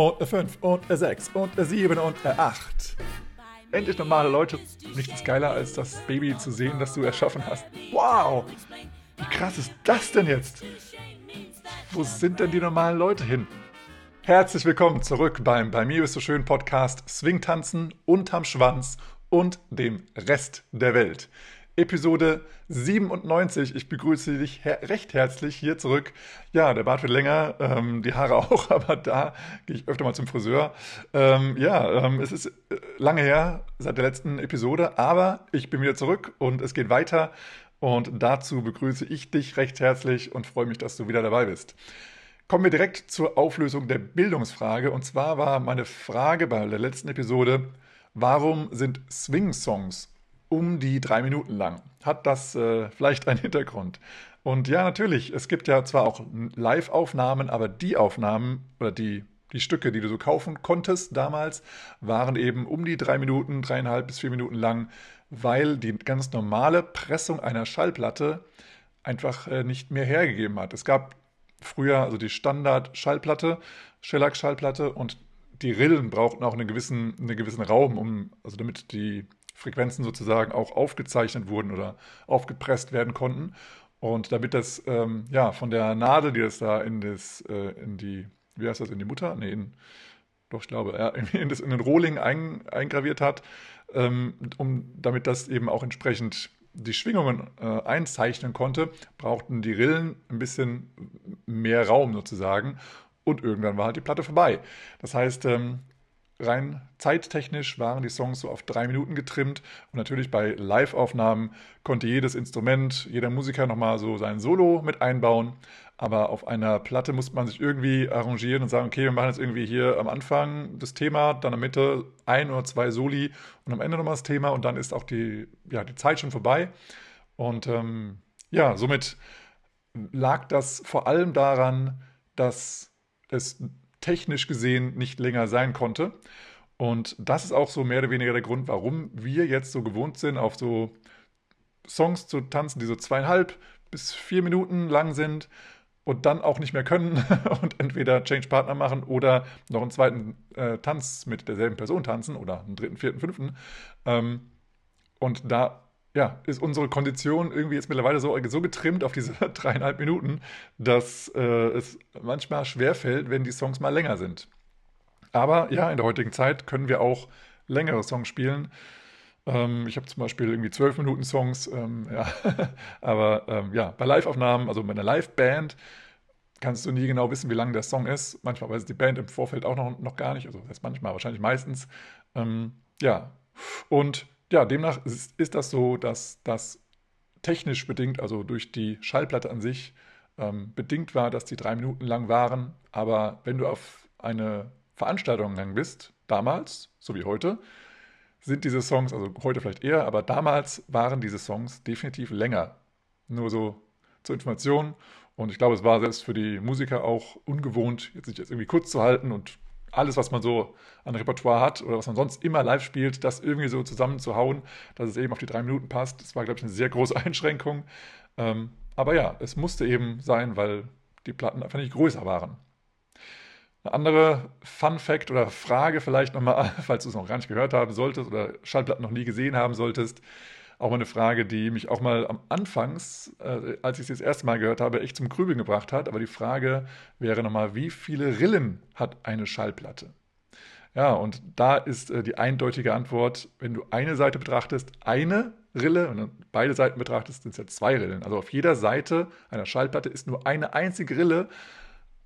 und eine 5 und eine 6 und eine 7 und eine 8. Endlich normale Leute. Nichts geiler als das Baby zu sehen, das du erschaffen hast. Wow! Wie krass ist das denn jetzt? Wo sind denn die normalen Leute hin? Herzlich willkommen zurück beim Bei mir ist so schön Podcast Swingtanzen unterm Schwanz und dem Rest der Welt. Episode 97. Ich begrüße dich her recht herzlich hier zurück. Ja, der Bart wird länger, ähm, die Haare auch, aber da gehe ich öfter mal zum Friseur. Ähm, ja, ähm, es ist äh, lange her seit der letzten Episode, aber ich bin wieder zurück und es geht weiter. Und dazu begrüße ich dich recht herzlich und freue mich, dass du wieder dabei bist. Kommen wir direkt zur Auflösung der Bildungsfrage. Und zwar war meine Frage bei der letzten Episode, warum sind Swing-Songs um die drei Minuten lang. Hat das äh, vielleicht einen Hintergrund? Und ja, natürlich, es gibt ja zwar auch Live-Aufnahmen, aber die Aufnahmen oder die, die Stücke, die du so kaufen konntest damals, waren eben um die drei Minuten, dreieinhalb bis vier Minuten lang, weil die ganz normale Pressung einer Schallplatte einfach äh, nicht mehr hergegeben hat. Es gab früher also die Standard-Schallplatte, Shellac-Schallplatte und die Rillen brauchten auch einen gewissen, einen gewissen Raum, um, also damit die Frequenzen sozusagen auch aufgezeichnet wurden oder aufgepresst werden konnten. Und damit das ähm, ja von der Nadel, die das da in das, äh, in die, wie heißt das, in die Mutter? Nee, in, doch, ich glaube, ja, in, das, in den Rohling ein, eingraviert hat, ähm, um, damit das eben auch entsprechend die Schwingungen äh, einzeichnen konnte, brauchten die Rillen ein bisschen mehr Raum sozusagen. Und irgendwann war halt die Platte vorbei. Das heißt, ähm, rein zeittechnisch waren die Songs so auf drei Minuten getrimmt und natürlich bei Live-Aufnahmen konnte jedes Instrument, jeder Musiker nochmal so sein Solo mit einbauen. Aber auf einer Platte muss man sich irgendwie arrangieren und sagen, okay, wir machen jetzt irgendwie hier am Anfang das Thema, dann in der Mitte ein oder zwei Soli und am Ende nochmal das Thema und dann ist auch die, ja, die Zeit schon vorbei. Und ähm, ja, somit lag das vor allem daran, dass es technisch gesehen nicht länger sein konnte. Und das ist auch so mehr oder weniger der Grund, warum wir jetzt so gewohnt sind, auf so Songs zu tanzen, die so zweieinhalb bis vier Minuten lang sind und dann auch nicht mehr können und entweder Change Partner machen oder noch einen zweiten äh, Tanz mit derselben Person tanzen oder einen dritten, vierten, fünften. Ähm, und da ja, ist unsere Kondition irgendwie jetzt mittlerweile so, so getrimmt auf diese dreieinhalb Minuten, dass äh, es manchmal schwerfällt, wenn die Songs mal länger sind. Aber ja, in der heutigen Zeit können wir auch längere Songs spielen. Ähm, ich habe zum Beispiel irgendwie zwölf Minuten Songs, ähm, ja, aber ähm, ja, bei Live-Aufnahmen, also bei einer Live-Band, kannst du nie genau wissen, wie lang der Song ist. Manchmal weiß die Band im Vorfeld auch noch, noch gar nicht, also das heißt manchmal, wahrscheinlich meistens. Ähm, ja, und ja, demnach ist, ist das so, dass das technisch bedingt, also durch die Schallplatte an sich, ähm, bedingt war, dass die drei Minuten lang waren. Aber wenn du auf eine Veranstaltung gegangen bist, damals, so wie heute, sind diese Songs, also heute vielleicht eher, aber damals waren diese Songs definitiv länger. Nur so zur Information. Und ich glaube, es war selbst für die Musiker auch ungewohnt, jetzt sich jetzt irgendwie kurz zu halten und alles, was man so an Repertoire hat oder was man sonst immer live spielt, das irgendwie so zusammenzuhauen, dass es eben auf die drei Minuten passt. Das war, glaube ich, eine sehr große Einschränkung. Ähm, aber ja, es musste eben sein, weil die Platten einfach nicht größer waren. Eine andere Fun Fact oder Frage vielleicht nochmal, falls du es noch gar nicht gehört haben solltest oder Schallplatten noch nie gesehen haben solltest auch mal eine Frage, die mich auch mal am Anfangs, äh, als ich es das erste Mal gehört habe, echt zum Grübeln gebracht hat. Aber die Frage wäre nochmal, wie viele Rillen hat eine Schallplatte? Ja, und da ist äh, die eindeutige Antwort, wenn du eine Seite betrachtest, eine Rille und dann beide Seiten betrachtest, sind es ja zwei Rillen. Also auf jeder Seite einer Schallplatte ist nur eine einzige Rille,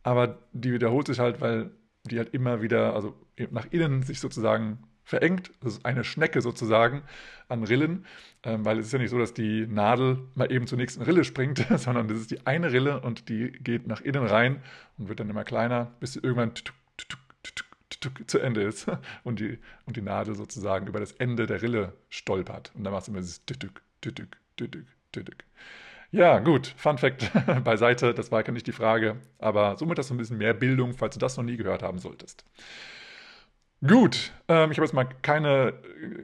aber die wiederholt sich halt, weil die halt immer wieder, also nach innen sich sozusagen verengt, das ist eine Schnecke sozusagen an Rillen, ähm, weil es ist ja nicht so, dass die Nadel mal eben zur nächsten Rille springt, sondern das ist die eine Rille und die geht nach innen rein und wird dann immer kleiner, bis sie irgendwann zu Ende ist und die, und die Nadel sozusagen über das Ende der Rille stolpert. Und dann machst du immer dieses tütük, tütük, tütük, tütük. Ja, gut, Fun Fact beiseite, das war gar nicht die Frage, aber somit hast du ein bisschen mehr Bildung, falls du das noch nie gehört haben solltest. Gut, ähm, ich habe jetzt mal keine,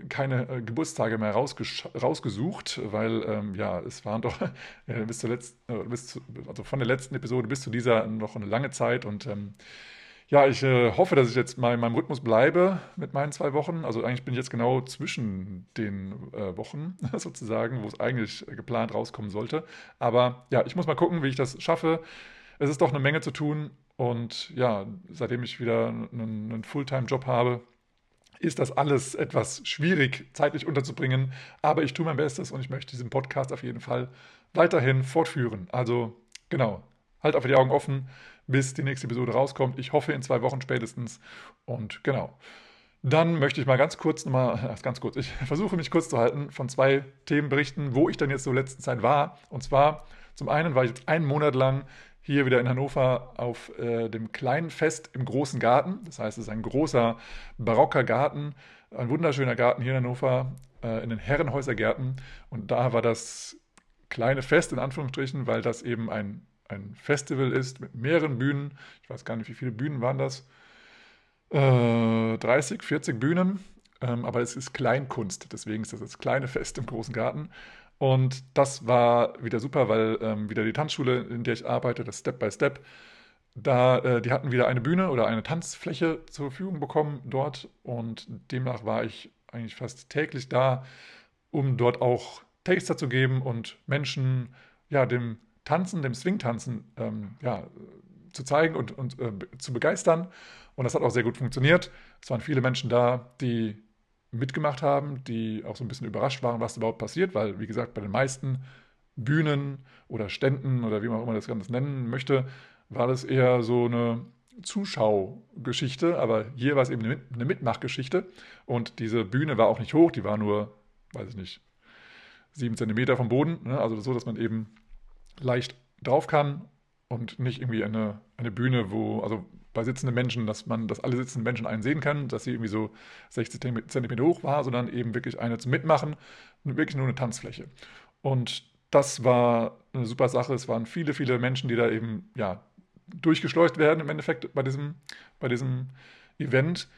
keine äh, Geburtstage mehr rausgesucht, weil ähm, ja, es waren doch äh, bis, zuletzt, äh, bis zu, also von der letzten Episode bis zu dieser noch eine lange Zeit und ähm, Ja, ich äh, hoffe, dass ich jetzt mal in meinem Rhythmus bleibe mit meinen zwei Wochen. Also eigentlich bin ich jetzt genau zwischen den äh, Wochen sozusagen, wo es eigentlich geplant rauskommen sollte. Aber ja, ich muss mal gucken, wie ich das schaffe. Es ist doch eine Menge zu tun. Und ja, seitdem ich wieder einen, einen Fulltime-Job habe, ist das alles etwas schwierig zeitlich unterzubringen. Aber ich tue mein Bestes und ich möchte diesen Podcast auf jeden Fall weiterhin fortführen. Also genau, halt einfach die Augen offen, bis die nächste Episode rauskommt. Ich hoffe in zwei Wochen spätestens. Und genau. Dann möchte ich mal ganz kurz nochmal, ganz kurz, ich versuche mich kurz zu halten, von zwei Themen berichten, wo ich dann jetzt so letzten Zeit war. Und zwar, zum einen war ich jetzt einen Monat lang hier wieder in Hannover auf äh, dem kleinen Fest im großen Garten. Das heißt, es ist ein großer barocker Garten, ein wunderschöner Garten hier in Hannover, äh, in den Herrenhäusergärten. Und da war das kleine Fest in Anführungsstrichen, weil das eben ein, ein Festival ist mit mehreren Bühnen. Ich weiß gar nicht, wie viele Bühnen waren das. Äh, 30, 40 Bühnen. Ähm, aber es ist Kleinkunst, deswegen ist das das kleine Fest im großen Garten. Und das war wieder super, weil ähm, wieder die Tanzschule, in der ich arbeite, das Step by Step, da, äh, die hatten wieder eine Bühne oder eine Tanzfläche zur Verfügung bekommen dort und demnach war ich eigentlich fast täglich da, um dort auch Taster zu geben und Menschen ja dem Tanzen, dem Swing-Tanzen ähm, ja, zu zeigen und, und äh, zu begeistern. Und das hat auch sehr gut funktioniert. Es waren viele Menschen da, die mitgemacht haben, die auch so ein bisschen überrascht waren, was überhaupt passiert, weil, wie gesagt, bei den meisten Bühnen oder Ständen oder wie man auch immer das Ganze nennen möchte, war das eher so eine Zuschaugeschichte, aber hier war es eben eine Mitmachgeschichte und diese Bühne war auch nicht hoch, die war nur, weiß ich nicht, sieben Zentimeter vom Boden, ne? also so, dass man eben leicht drauf kann und nicht irgendwie eine, eine Bühne, wo, also bei sitzenden Menschen, dass man, dass alle sitzenden Menschen einen sehen können, dass sie irgendwie so 60 Zentimeter hoch war, sondern eben wirklich eine zum Mitmachen, wirklich nur eine Tanzfläche. Und das war eine super Sache. Es waren viele, viele Menschen, die da eben ja, durchgeschleust werden im Endeffekt bei diesem, bei diesem Event.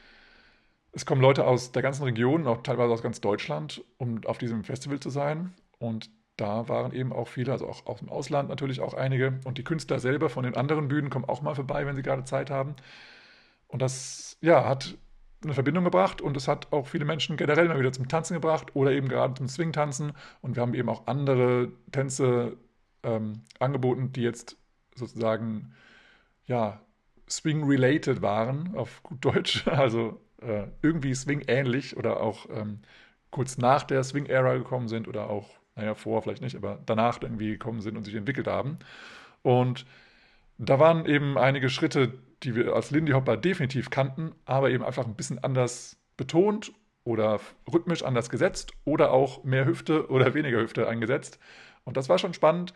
Es kommen Leute aus der ganzen Region, auch teilweise aus ganz Deutschland, um auf diesem Festival zu sein. Und da waren eben auch viele, also auch aus dem Ausland natürlich auch einige. Und die Künstler selber von den anderen Bühnen kommen auch mal vorbei, wenn sie gerade Zeit haben. Und das, ja, hat eine Verbindung gebracht und es hat auch viele Menschen generell mal wieder zum Tanzen gebracht oder eben gerade zum Swing-Tanzen. Und wir haben eben auch andere Tänze ähm, angeboten, die jetzt sozusagen, ja, Swing-related waren, auf gut Deutsch. Also äh, irgendwie Swing-ähnlich oder auch ähm, kurz nach der Swing-Ära gekommen sind oder auch naja, vor vielleicht nicht, aber danach irgendwie gekommen sind und sich entwickelt haben. Und da waren eben einige Schritte, die wir als Lindy Hopper definitiv kannten, aber eben einfach ein bisschen anders betont oder rhythmisch anders gesetzt oder auch mehr Hüfte oder weniger Hüfte eingesetzt. Und das war schon spannend.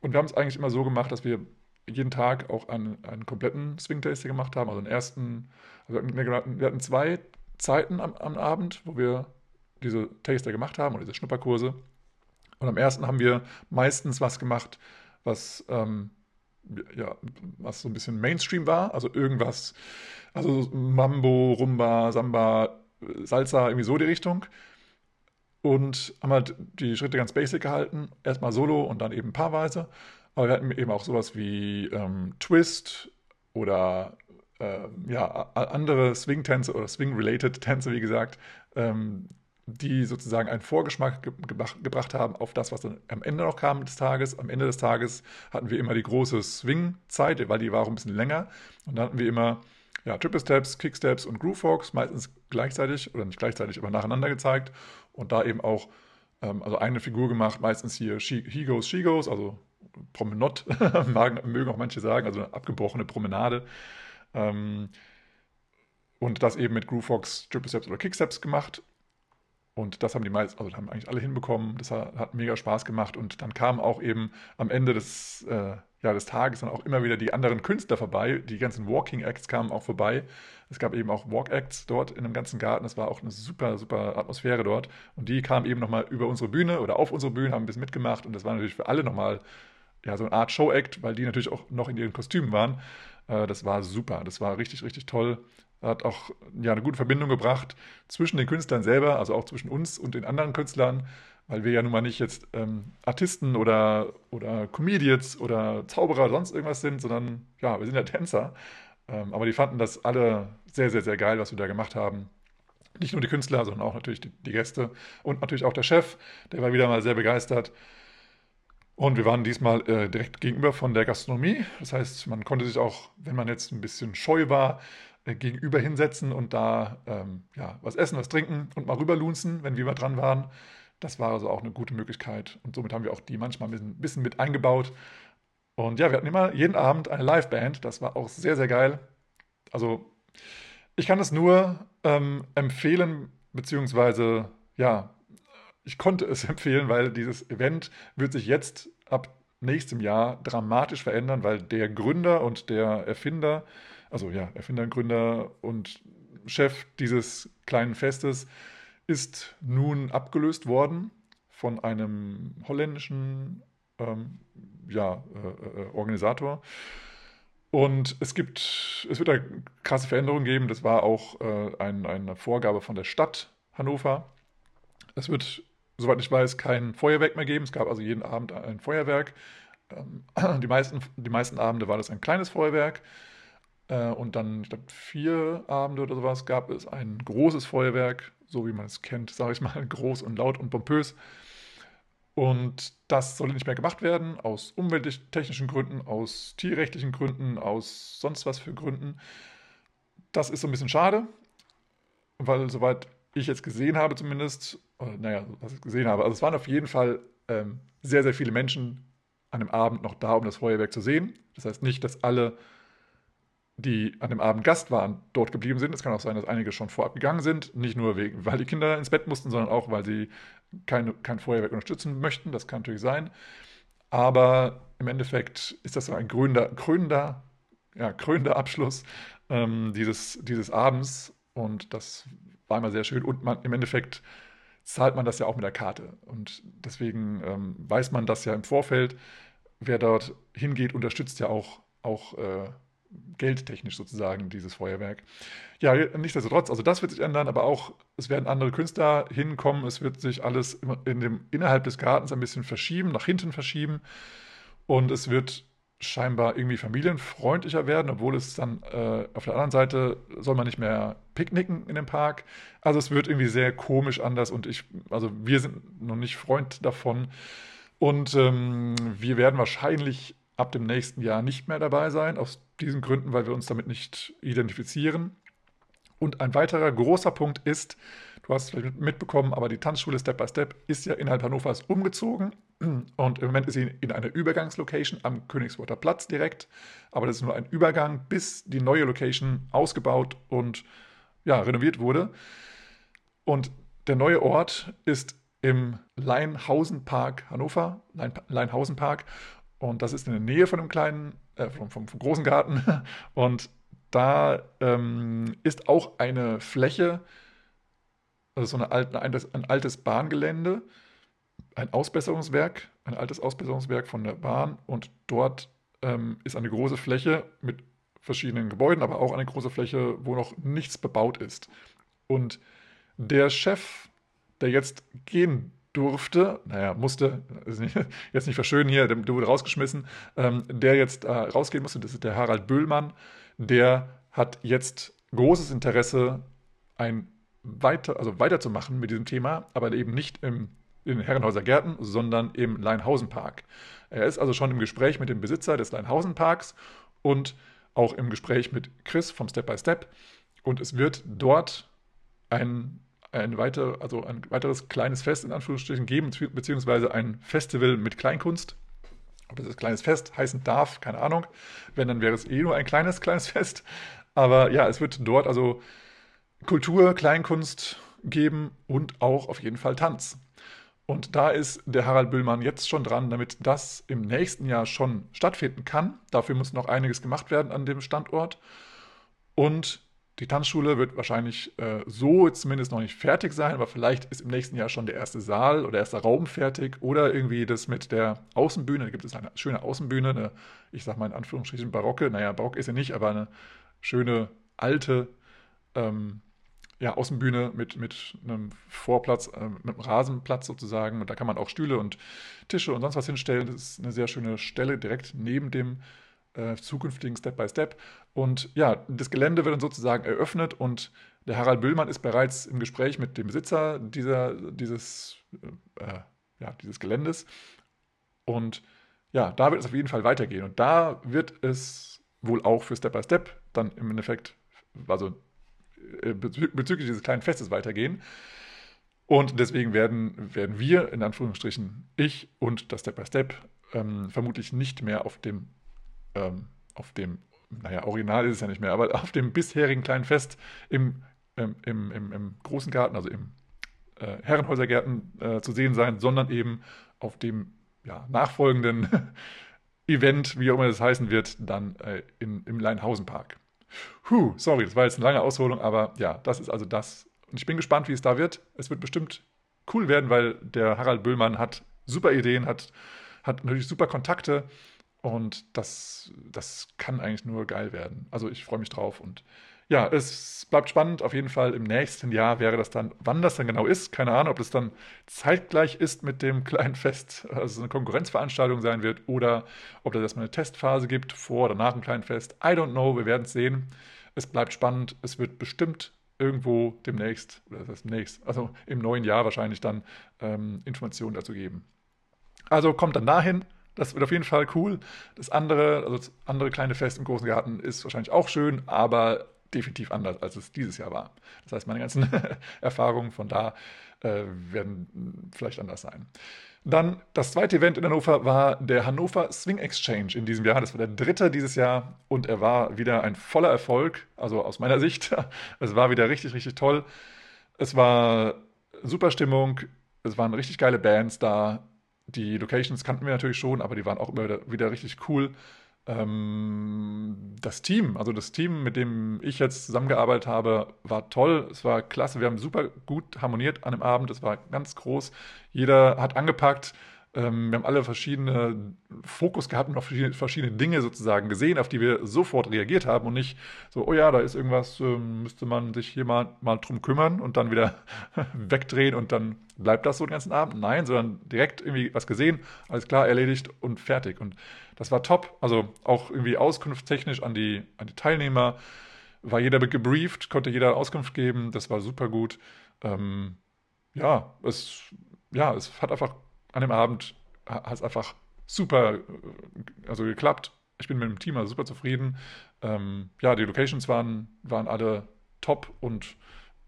Und wir haben es eigentlich immer so gemacht, dass wir jeden Tag auch einen, einen kompletten Swing-Taster gemacht haben. Also den ersten, also wir hatten zwei Zeiten am, am Abend, wo wir diese Taster gemacht haben oder diese Schnupperkurse. Und am ersten haben wir meistens was gemacht, was, ähm, ja, was so ein bisschen Mainstream war, also irgendwas, also Mambo, Rumba, Samba, Salsa, irgendwie so die Richtung. Und haben halt die Schritte ganz basic gehalten, erstmal solo und dann eben paarweise. Aber wir hatten eben auch sowas wie ähm, Twist oder äh, ja, andere Swing-Tänze oder Swing-related Tänze, wie gesagt, ähm, die sozusagen einen Vorgeschmack ge gebracht haben auf das, was dann am Ende noch kam des Tages. Am Ende des Tages hatten wir immer die große Swing-Zeit, weil die war auch ein bisschen länger. Und dann hatten wir immer ja, Triple Steps, Kick Steps und Groove Walks, meistens gleichzeitig oder nicht gleichzeitig, aber nacheinander gezeigt. Und da eben auch ähm, also eine Figur gemacht, meistens hier She, He Goes, She Goes, also Promenade, mögen auch manche sagen, also eine abgebrochene Promenade. Ähm, und das eben mit Groove Walks, Triple Steps oder Kick Steps gemacht. Und das haben die meisten, also haben eigentlich alle hinbekommen. Das hat, mega Spaß gemacht. Und dann kamen auch eben am Ende des, äh, ja, des Tages dann auch immer wieder die anderen Künstler vorbei. Die ganzen Walking Acts kamen auch vorbei. Es gab eben auch Walk Acts dort in dem ganzen Garten. Es war auch eine super, super Atmosphäre dort. Und die kamen eben nochmal über unsere Bühne oder auf unsere Bühne, haben ein bisschen mitgemacht. Und das war natürlich für alle nochmal ja, so eine Art Show-Act, weil die natürlich auch noch in ihren Kostümen waren. Äh, das war super. Das war richtig, richtig toll hat auch ja, eine gute Verbindung gebracht zwischen den Künstlern selber, also auch zwischen uns und den anderen Künstlern, weil wir ja nun mal nicht jetzt ähm, Artisten oder, oder Comedians oder Zauberer oder sonst irgendwas sind, sondern ja, wir sind ja Tänzer. Ähm, aber die fanden das alle sehr, sehr, sehr geil, was wir da gemacht haben. Nicht nur die Künstler, sondern auch natürlich die, die Gäste und natürlich auch der Chef, der war wieder mal sehr begeistert. Und wir waren diesmal äh, direkt gegenüber von der Gastronomie. Das heißt, man konnte sich auch, wenn man jetzt ein bisschen scheu war, gegenüber hinsetzen und da ähm, ja, was essen, was trinken und mal rüberlunzen, wenn wir mal dran waren. Das war also auch eine gute Möglichkeit. Und somit haben wir auch die manchmal ein bisschen, bisschen mit eingebaut. Und ja, wir hatten immer jeden Abend eine Liveband. Das war auch sehr, sehr geil. Also, ich kann es nur ähm, empfehlen, beziehungsweise, ja, ich konnte es empfehlen, weil dieses Event wird sich jetzt ab nächstem Jahr dramatisch verändern, weil der Gründer und der Erfinder, also ja, Erfinder, Gründer und Chef dieses kleinen Festes ist nun abgelöst worden von einem holländischen ähm, ja, äh, äh, Organisator. Und es gibt, es wird da krasse Veränderungen geben. Das war auch äh, ein, eine Vorgabe von der Stadt Hannover. Es wird soweit ich weiß, kein Feuerwerk mehr geben. Es gab also jeden Abend ein Feuerwerk. Ähm, die, meisten, die meisten Abende war das ein kleines Feuerwerk. Äh, und dann, ich glaube, vier Abende oder sowas gab es ein großes Feuerwerk, so wie man es kennt, sage ich mal, groß und laut und pompös. Und das soll nicht mehr gemacht werden, aus umwelttechnischen Gründen, aus tierrechtlichen Gründen, aus sonst was für Gründen. Das ist so ein bisschen schade, weil soweit ich jetzt gesehen habe zumindest, oder, naja, was ich gesehen habe, also es waren auf jeden Fall ähm, sehr, sehr viele Menschen an dem Abend noch da, um das Feuerwerk zu sehen. Das heißt nicht, dass alle, die an dem Abend Gast waren, dort geblieben sind. Es kann auch sein, dass einige schon vorab gegangen sind. Nicht nur, wegen, weil die Kinder ins Bett mussten, sondern auch, weil sie keine, kein Feuerwerk unterstützen möchten. Das kann natürlich sein. Aber im Endeffekt ist das ein krönender, krönender, ja, krönender Abschluss ähm, dieses, dieses Abends. Und das war immer sehr schön. Und man, im Endeffekt zahlt man das ja auch mit der Karte. Und deswegen ähm, weiß man das ja im Vorfeld. Wer dort hingeht, unterstützt ja auch, auch äh, geldtechnisch sozusagen dieses Feuerwerk. Ja, nichtsdestotrotz, also das wird sich ändern, aber auch es werden andere Künstler hinkommen. Es wird sich alles in dem, innerhalb des Gartens ein bisschen verschieben, nach hinten verschieben. Und es wird scheinbar irgendwie familienfreundlicher werden, obwohl es dann äh, auf der anderen Seite soll man nicht mehr picknicken in dem Park. Also es wird irgendwie sehr komisch anders und ich, also wir sind noch nicht Freund davon. Und ähm, wir werden wahrscheinlich ab dem nächsten Jahr nicht mehr dabei sein, aus diesen Gründen, weil wir uns damit nicht identifizieren. Und ein weiterer großer Punkt ist, du hast vielleicht mitbekommen, aber die Tanzschule Step by Step ist ja innerhalb Hannovers umgezogen und im Moment ist sie in einer Übergangslocation am Königsworter Platz direkt. Aber das ist nur ein Übergang, bis die neue Location ausgebaut und ja, renoviert wurde. Und der neue Ort ist im Leinhausen Park Hannover, Leinhausen Park. Und das ist in der Nähe von dem kleinen, äh, vom, vom, vom, großen Garten. Und da ähm, ist auch eine Fläche, also so eine ein, ein altes Bahngelände ein Ausbesserungswerk, ein altes Ausbesserungswerk von der Bahn und dort ähm, ist eine große Fläche mit verschiedenen Gebäuden, aber auch eine große Fläche, wo noch nichts bebaut ist. Und der Chef, der jetzt gehen durfte, naja, musste, nicht, jetzt nicht verschönen hier, der, der wurde rausgeschmissen, ähm, der jetzt äh, rausgehen musste, das ist der Harald Böhlmann, der hat jetzt großes Interesse, ein weiter, also weiterzumachen mit diesem Thema, aber eben nicht im in den Herrenhäuser Gärten, sondern im Leinhausen-Park. Er ist also schon im Gespräch mit dem Besitzer des Leinhausen-Parks und auch im Gespräch mit Chris vom Step by Step. Und es wird dort ein, ein, weiter, also ein weiteres kleines Fest in Anführungsstrichen geben, beziehungsweise ein Festival mit Kleinkunst. Ob das kleines Fest heißen darf, keine Ahnung. Wenn, dann wäre es eh nur ein kleines, kleines Fest. Aber ja, es wird dort also Kultur, Kleinkunst geben und auch auf jeden Fall Tanz. Und da ist der Harald Büllmann jetzt schon dran, damit das im nächsten Jahr schon stattfinden kann. Dafür muss noch einiges gemacht werden an dem Standort. Und die Tanzschule wird wahrscheinlich äh, so zumindest noch nicht fertig sein, aber vielleicht ist im nächsten Jahr schon der erste Saal oder erster Raum fertig oder irgendwie das mit der Außenbühne. Da gibt es eine schöne Außenbühne, eine, ich sag mal in Anführungsstrichen barocke, naja, barock ist sie nicht, aber eine schöne alte ähm, ja, Außenbühne mit, mit einem Vorplatz, äh, mit einem Rasenplatz sozusagen. Und da kann man auch Stühle und Tische und sonst was hinstellen. Das ist eine sehr schöne Stelle direkt neben dem äh, zukünftigen Step by Step. Und ja, das Gelände wird dann sozusagen eröffnet und der Harald Büllmann ist bereits im Gespräch mit dem Besitzer dieser, dieses, äh, ja, dieses Geländes. Und ja, da wird es auf jeden Fall weitergehen. Und da wird es wohl auch für Step by Step dann im Endeffekt, also äh, bezüglich dieses kleinen Festes weitergehen. Und deswegen werden, werden wir, in Anführungsstrichen, ich und das Step by Step, ähm, vermutlich nicht mehr auf dem, ähm, auf dem, naja, Original ist es ja nicht mehr, aber auf dem bisherigen kleinen Fest im, ähm, im, im, im, großen Garten, also im äh, Herrenhäusergärten äh, zu sehen sein, sondern eben auf dem ja, nachfolgenden Event, wie auch immer das heißen wird, dann äh, in, im Leinhausenpark. Puh, sorry, das war jetzt eine lange Ausholung, aber ja, das ist also das. Und ich bin gespannt, wie es da wird. Es wird bestimmt cool werden, weil der Harald Böhlmann hat super Ideen, hat, hat natürlich super Kontakte und das, das kann eigentlich nur geil werden. Also ich freue mich drauf und ja, es bleibt spannend. Auf jeden Fall im nächsten Jahr wäre das dann, wann das dann genau ist, keine Ahnung, ob das dann zeitgleich ist mit dem kleinen Fest, also eine Konkurrenzveranstaltung sein wird, oder ob das erstmal eine Testphase gibt, vor oder nach dem kleinen Fest. I don't know, wir werden es sehen. Es bleibt spannend. Es wird bestimmt irgendwo demnächst, oder das demnächst, also im neuen Jahr wahrscheinlich dann ähm, Informationen dazu geben. Also kommt dann dahin. Das wird auf jeden Fall cool. Das andere, also das andere kleine Fest im Großen Garten ist wahrscheinlich auch schön, aber definitiv anders, als es dieses Jahr war. Das heißt, meine ganzen Erfahrungen von da äh, werden vielleicht anders sein. Dann das zweite Event in Hannover war der Hannover Swing Exchange in diesem Jahr. Das war der dritte dieses Jahr und er war wieder ein voller Erfolg, also aus meiner Sicht. Es war wieder richtig, richtig toll. Es war super Stimmung, es waren richtig geile Bands da. Die Locations kannten wir natürlich schon, aber die waren auch immer wieder, wieder richtig cool. Ähm, das Team, also das Team, mit dem ich jetzt zusammengearbeitet habe, war toll. Es war klasse. Wir haben super gut harmoniert an dem Abend. Es war ganz groß. Jeder hat angepackt. Ähm, wir haben alle verschiedene Fokus gehabt und auf verschiedene, verschiedene, Dinge sozusagen gesehen, auf die wir sofort reagiert haben und nicht so, oh ja, da ist irgendwas, ähm, müsste man sich hier mal, mal drum kümmern und dann wieder wegdrehen und dann bleibt das so den ganzen Abend. Nein, sondern direkt irgendwie was gesehen, alles klar, erledigt und fertig. Und das war top. Also auch irgendwie auskunftstechnisch an die, an die Teilnehmer war jeder gebrieft, konnte jeder Auskunft geben, das war super gut. Ähm, ja, es, ja, es hat einfach an dem Abend hat es einfach super äh, also geklappt. Ich bin mit dem Team also super zufrieden. Ähm, ja, die Locations waren, waren alle top und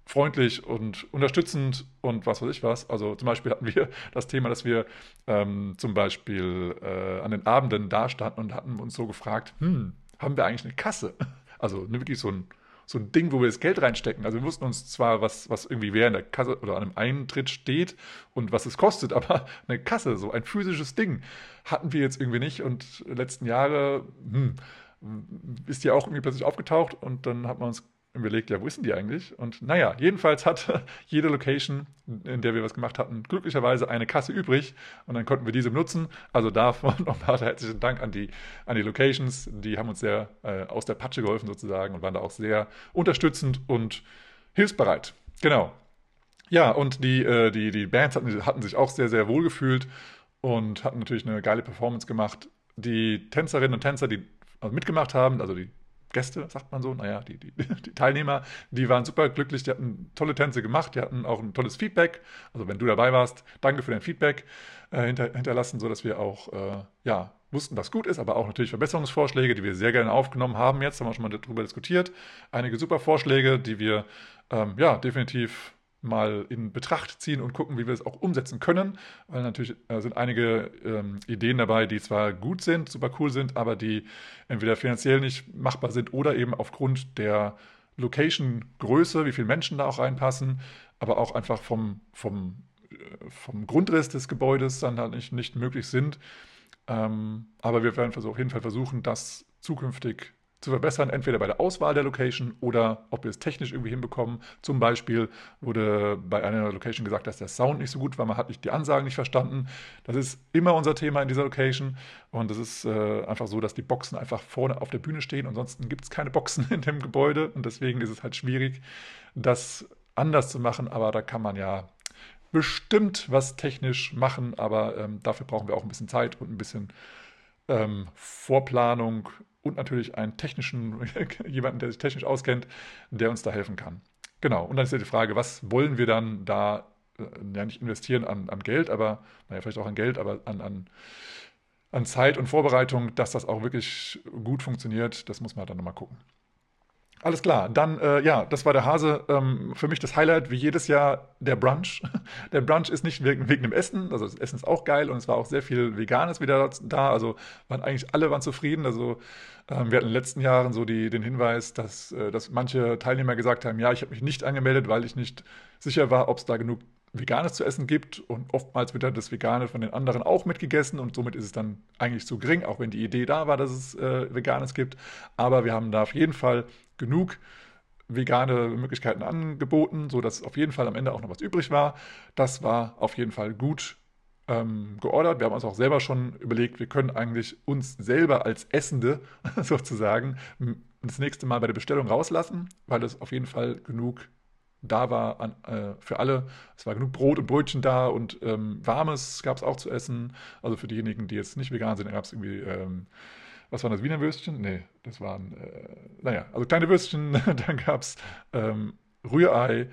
freundlich und unterstützend und was weiß ich was. Also zum Beispiel hatten wir das Thema, dass wir ähm, zum Beispiel äh, an den Abenden da standen und hatten uns so gefragt, hm, haben wir eigentlich eine Kasse? Also wirklich so ein so ein Ding, wo wir das Geld reinstecken. Also wir wussten uns zwar, was, was irgendwie wer in der Kasse oder an einem Eintritt steht und was es kostet, aber eine Kasse, so ein physisches Ding, hatten wir jetzt irgendwie nicht. Und letzten Jahre hm, ist die auch irgendwie plötzlich aufgetaucht und dann hat man uns überlegt, ja, wo ist denn die eigentlich? Und naja, jedenfalls hat jede Location, in der wir was gemacht hatten, glücklicherweise eine Kasse übrig und dann konnten wir diese nutzen. Also davon nochmal herzlichen Dank an die, an die Locations. Die haben uns sehr äh, aus der Patsche geholfen sozusagen und waren da auch sehr unterstützend und hilfsbereit. Genau. Ja, und die, äh, die, die Bands hatten, hatten sich auch sehr, sehr wohl gefühlt und hatten natürlich eine geile Performance gemacht. Die Tänzerinnen und Tänzer, die mitgemacht haben, also die Gäste, sagt man so, naja, die, die, die, Teilnehmer, die waren super glücklich, die hatten tolle Tänze gemacht, die hatten auch ein tolles Feedback. Also wenn du dabei warst, danke für dein Feedback äh, hinter, hinterlassen, sodass wir auch äh, ja, wussten, was gut ist, aber auch natürlich Verbesserungsvorschläge, die wir sehr gerne aufgenommen haben. Jetzt haben wir schon mal darüber diskutiert. Einige super Vorschläge, die wir ähm, ja definitiv mal in Betracht ziehen und gucken, wie wir es auch umsetzen können. Weil natürlich äh, sind einige ähm, Ideen dabei, die zwar gut sind, super cool sind, aber die entweder finanziell nicht machbar sind oder eben aufgrund der Location-Größe, wie viele Menschen da auch reinpassen, aber auch einfach vom, vom, äh, vom Grundriss des Gebäudes dann halt nicht, nicht möglich sind. Ähm, aber wir werden auf jeden Fall versuchen, das zukünftig zu verbessern, entweder bei der Auswahl der Location oder ob wir es technisch irgendwie hinbekommen. Zum Beispiel wurde bei einer Location gesagt, dass der Sound nicht so gut war, man hat nicht die Ansagen nicht verstanden. Das ist immer unser Thema in dieser Location und es ist äh, einfach so, dass die Boxen einfach vorne auf der Bühne stehen. Ansonsten gibt es keine Boxen in dem Gebäude und deswegen ist es halt schwierig, das anders zu machen, aber da kann man ja bestimmt was technisch machen, aber ähm, dafür brauchen wir auch ein bisschen Zeit und ein bisschen ähm, Vorplanung und natürlich einen technischen, jemanden, der sich technisch auskennt, der uns da helfen kann. Genau, und dann ist ja die Frage, was wollen wir dann da äh, ja nicht investieren an, an Geld, aber naja, vielleicht auch an Geld, aber an, an, an Zeit und Vorbereitung, dass das auch wirklich gut funktioniert, das muss man dann nochmal gucken. Alles klar, dann, äh, ja, das war der Hase. Ähm, für mich das Highlight, wie jedes Jahr, der Brunch. Der Brunch ist nicht wegen, wegen dem Essen, also das Essen ist auch geil und es war auch sehr viel Veganes wieder da. Also waren eigentlich alle waren zufrieden. Also ähm, wir hatten in den letzten Jahren so die, den Hinweis, dass, äh, dass manche Teilnehmer gesagt haben, ja, ich habe mich nicht angemeldet, weil ich nicht sicher war, ob es da genug Veganes zu essen gibt und oftmals wird dann das Vegane von den anderen auch mitgegessen und somit ist es dann eigentlich zu gering, auch wenn die Idee da war, dass es äh, Veganes gibt. Aber wir haben da auf jeden Fall genug vegane Möglichkeiten angeboten, sodass auf jeden Fall am Ende auch noch was übrig war. Das war auf jeden Fall gut ähm, geordert. Wir haben uns auch selber schon überlegt, wir können eigentlich uns selber als Essende sozusagen das nächste Mal bei der Bestellung rauslassen, weil es auf jeden Fall genug da war an, äh, für alle. Es war genug Brot und Brötchen da und ähm, Warmes gab es auch zu essen. Also für diejenigen, die jetzt nicht vegan sind, gab es irgendwie, ähm, was waren das, Wiener Würstchen? Nee, das waren, äh, naja, also kleine Würstchen. Dann gab es ähm, Rührei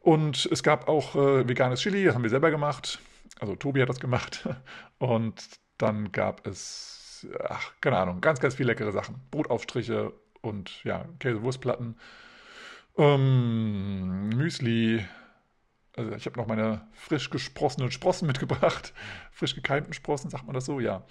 und es gab auch äh, veganes Chili, das haben wir selber gemacht. Also Tobi hat das gemacht. Und dann gab es, ach, keine Ahnung, ganz, ganz viele leckere Sachen. Brotaufstriche und ja, Käsewurstplatten. Ähm, Müsli. Also ich habe noch meine frisch gesprossenen Sprossen mitgebracht. Frisch gekeimten Sprossen, sagt man das so? Ja.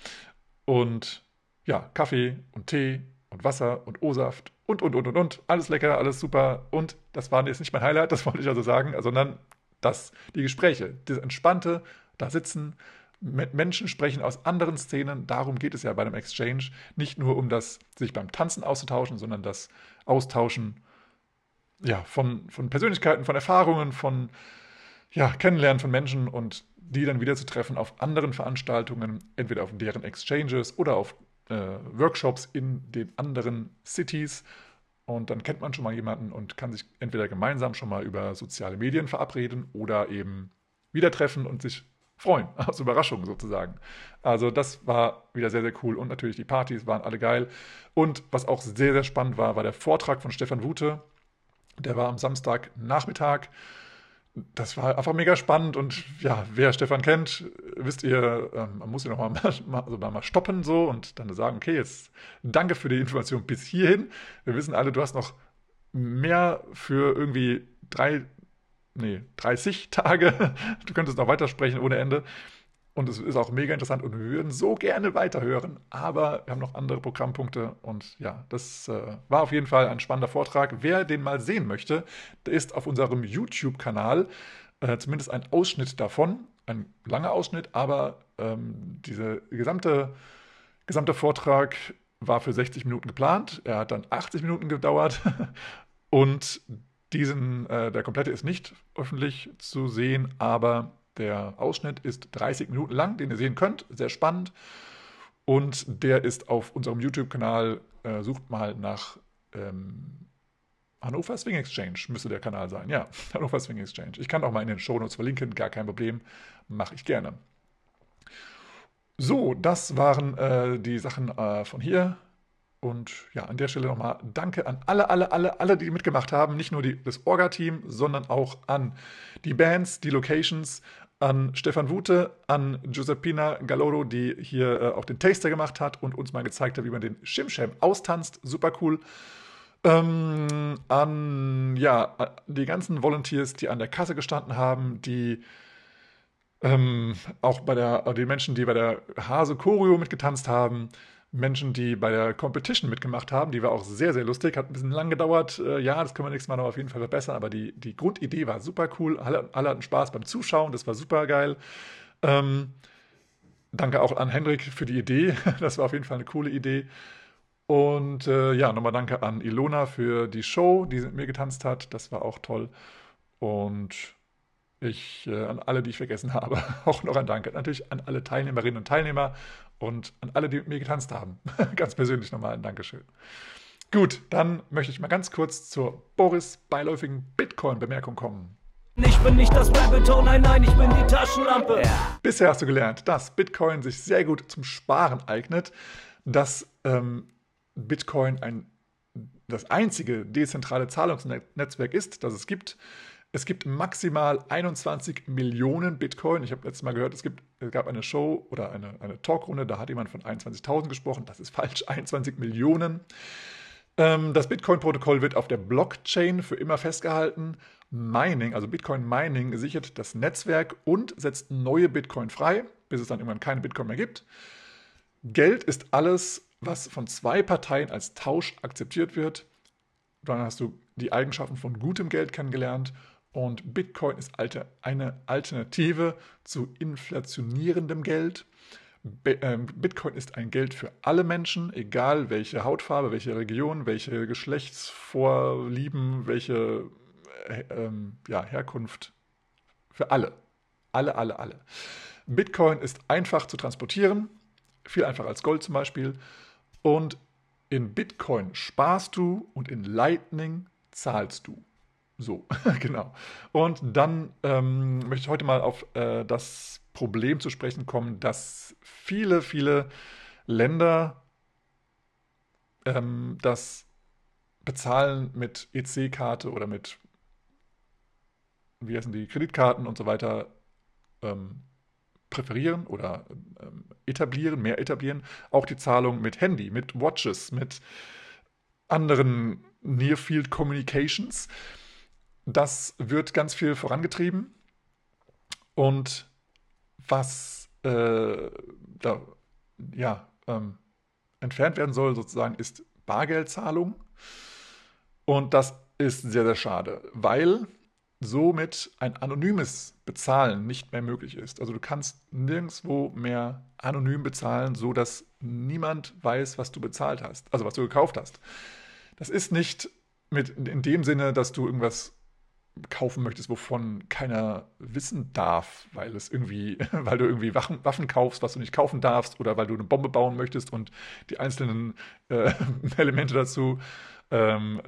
Und ja, Kaffee und Tee und Wasser und O-Saft und, und, und, und, und. Alles lecker, alles super. Und das war jetzt nicht mein Highlight, das wollte ich also sagen, sondern das, die Gespräche, das entspannte, da sitzen, mit Menschen sprechen aus anderen Szenen. Darum geht es ja bei einem Exchange. Nicht nur um das, sich beim Tanzen auszutauschen, sondern das Austauschen ja, von, von Persönlichkeiten, von Erfahrungen, von ja, Kennenlernen von Menschen und die dann wieder zu treffen auf anderen Veranstaltungen, entweder auf deren Exchanges oder auf äh, Workshops in den anderen Cities. Und dann kennt man schon mal jemanden und kann sich entweder gemeinsam schon mal über soziale Medien verabreden oder eben wieder treffen und sich freuen, aus Überraschung sozusagen. Also das war wieder sehr, sehr cool und natürlich die Partys waren alle geil. Und was auch sehr, sehr spannend war, war der Vortrag von Stefan Wute, der war am Samstagnachmittag. Das war einfach mega spannend und ja, wer Stefan kennt, wisst ihr, ähm, man muss ihn nochmal mal, also mal stoppen so und dann sagen, okay, jetzt danke für die Information bis hierhin. Wir wissen alle, du hast noch mehr für irgendwie drei, nee, 30 Tage. Du könntest noch weitersprechen ohne Ende. Und es ist auch mega interessant und wir würden so gerne weiterhören, aber wir haben noch andere Programmpunkte und ja, das äh, war auf jeden Fall ein spannender Vortrag. Wer den mal sehen möchte, der ist auf unserem YouTube-Kanal äh, zumindest ein Ausschnitt davon, ein langer Ausschnitt, aber ähm, dieser gesamte, gesamte Vortrag war für 60 Minuten geplant. Er hat dann 80 Minuten gedauert und diesen, äh, der komplette ist nicht öffentlich zu sehen, aber der Ausschnitt ist 30 Minuten lang, den ihr sehen könnt. Sehr spannend. Und der ist auf unserem YouTube-Kanal. Äh, sucht mal nach ähm, Hannover Swing Exchange, müsste der Kanal sein. Ja, Hannover Swing Exchange. Ich kann auch mal in den Shownotes verlinken, gar kein Problem. Mache ich gerne. So, das waren äh, die Sachen äh, von hier. Und ja, an der Stelle nochmal Danke an alle, alle, alle, alle, die mitgemacht haben. Nicht nur die, das Orga-Team, sondern auch an die Bands, die Locations, an Stefan Wute, an Giuseppina Galloro, die hier äh, auch den Taster gemacht hat und uns mal gezeigt hat, wie man den Shimsham austanzt. Super cool. Ähm, an ja, die ganzen Volunteers, die an der Kasse gestanden haben, die ähm, auch bei der, die Menschen, die bei der Hase Choreo mitgetanzt haben, Menschen, die bei der Competition mitgemacht haben. Die war auch sehr, sehr lustig. Hat ein bisschen lang gedauert. Äh, ja, das können wir nächstes Mal noch auf jeden Fall verbessern. Aber die, die Grundidee war super cool. Alle, alle hatten Spaß beim Zuschauen. Das war super geil. Ähm, danke auch an Hendrik für die Idee. Das war auf jeden Fall eine coole Idee. Und äh, ja, nochmal danke an Ilona für die Show, die mit mir getanzt hat. Das war auch toll. Und ich äh, an alle, die ich vergessen habe, auch noch ein Danke. Natürlich an alle Teilnehmerinnen und Teilnehmer und an alle, die mit mir getanzt haben. ganz persönlich nochmal ein Dankeschön. Gut, dann möchte ich mal ganz kurz zur Boris beiläufigen Bitcoin-Bemerkung kommen. Ich bin nicht das Hole, nein, nein, ich bin die Taschenlampe. Ja. Bisher hast du gelernt, dass Bitcoin sich sehr gut zum Sparen eignet, dass ähm, Bitcoin ein, das einzige dezentrale Zahlungsnetzwerk ist, das es gibt. Es gibt maximal 21 Millionen Bitcoin. Ich habe letztes Mal gehört, es, gibt, es gab eine Show oder eine, eine Talkrunde, da hat jemand von 21.000 gesprochen. Das ist falsch, 21 Millionen. Ähm, das Bitcoin-Protokoll wird auf der Blockchain für immer festgehalten. Mining, also Bitcoin Mining, sichert das Netzwerk und setzt neue Bitcoin frei, bis es dann irgendwann keine Bitcoin mehr gibt. Geld ist alles, was von zwei Parteien als Tausch akzeptiert wird. Dann hast du die Eigenschaften von gutem Geld kennengelernt und Bitcoin ist eine Alternative zu inflationierendem Geld. Ähm, Bitcoin ist ein Geld für alle Menschen, egal welche Hautfarbe, welche Region, welche Geschlechtsvorlieben, welche äh, ähm, ja, Herkunft. Für alle. Alle, alle, alle. Bitcoin ist einfach zu transportieren, viel einfacher als Gold zum Beispiel. Und in Bitcoin sparst du und in Lightning zahlst du. So, genau. Und dann ähm, möchte ich heute mal auf äh, das Problem zu sprechen kommen, dass viele, viele Länder ähm, das Bezahlen mit EC-Karte oder mit, wie heißen die, Kreditkarten und so weiter ähm, präferieren oder ähm, etablieren, mehr etablieren. Auch die Zahlung mit Handy, mit Watches, mit anderen Near-Field Communications. Das wird ganz viel vorangetrieben. Und was äh, da ja, ähm, entfernt werden soll, sozusagen, ist Bargeldzahlung. Und das ist sehr, sehr schade, weil somit ein anonymes Bezahlen nicht mehr möglich ist. Also du kannst nirgendwo mehr anonym bezahlen, so dass niemand weiß, was du bezahlt hast, also was du gekauft hast. Das ist nicht mit in dem Sinne, dass du irgendwas kaufen möchtest, wovon keiner wissen darf, weil es irgendwie, weil du irgendwie Waffen, Waffen kaufst, was du nicht kaufen darfst, oder weil du eine Bombe bauen möchtest und die einzelnen äh, Elemente dazu ähm,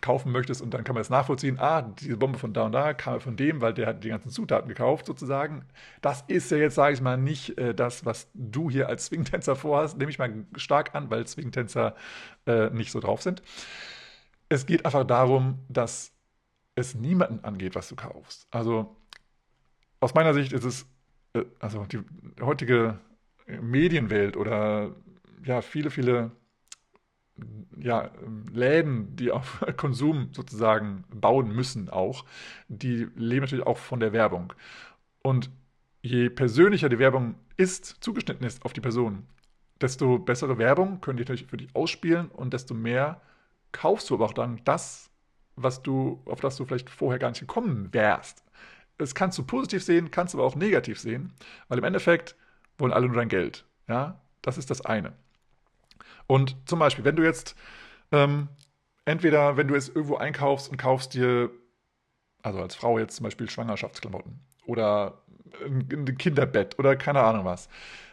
kaufen möchtest und dann kann man es nachvollziehen, ah, diese Bombe von da und da kam von dem, weil der hat die ganzen Zutaten gekauft, sozusagen. Das ist ja jetzt, sage ich mal, nicht äh, das, was du hier als Swingtänzer vorhast, nehme ich mal stark an, weil Swingtänzer äh, nicht so drauf sind. Es geht einfach darum, dass es niemanden angeht, was du kaufst. Also aus meiner Sicht ist es, äh, also die heutige Medienwelt oder ja, viele, viele ja, Läden, die auf Konsum sozusagen bauen müssen auch, die leben natürlich auch von der Werbung. Und je persönlicher die Werbung ist, zugeschnitten ist auf die Person, desto bessere Werbung können die natürlich für dich ausspielen und desto mehr kaufst du aber auch dann das, was du, auf das du vielleicht vorher gar nicht gekommen wärst. Das kannst du positiv sehen, kannst du aber auch negativ sehen, weil im Endeffekt wollen alle nur dein Geld. Ja, das ist das eine. Und zum Beispiel, wenn du jetzt ähm, entweder, wenn du jetzt irgendwo einkaufst und kaufst dir, also als Frau jetzt zum Beispiel Schwangerschaftsklamotten oder ein Kinderbett oder keine Ahnung was,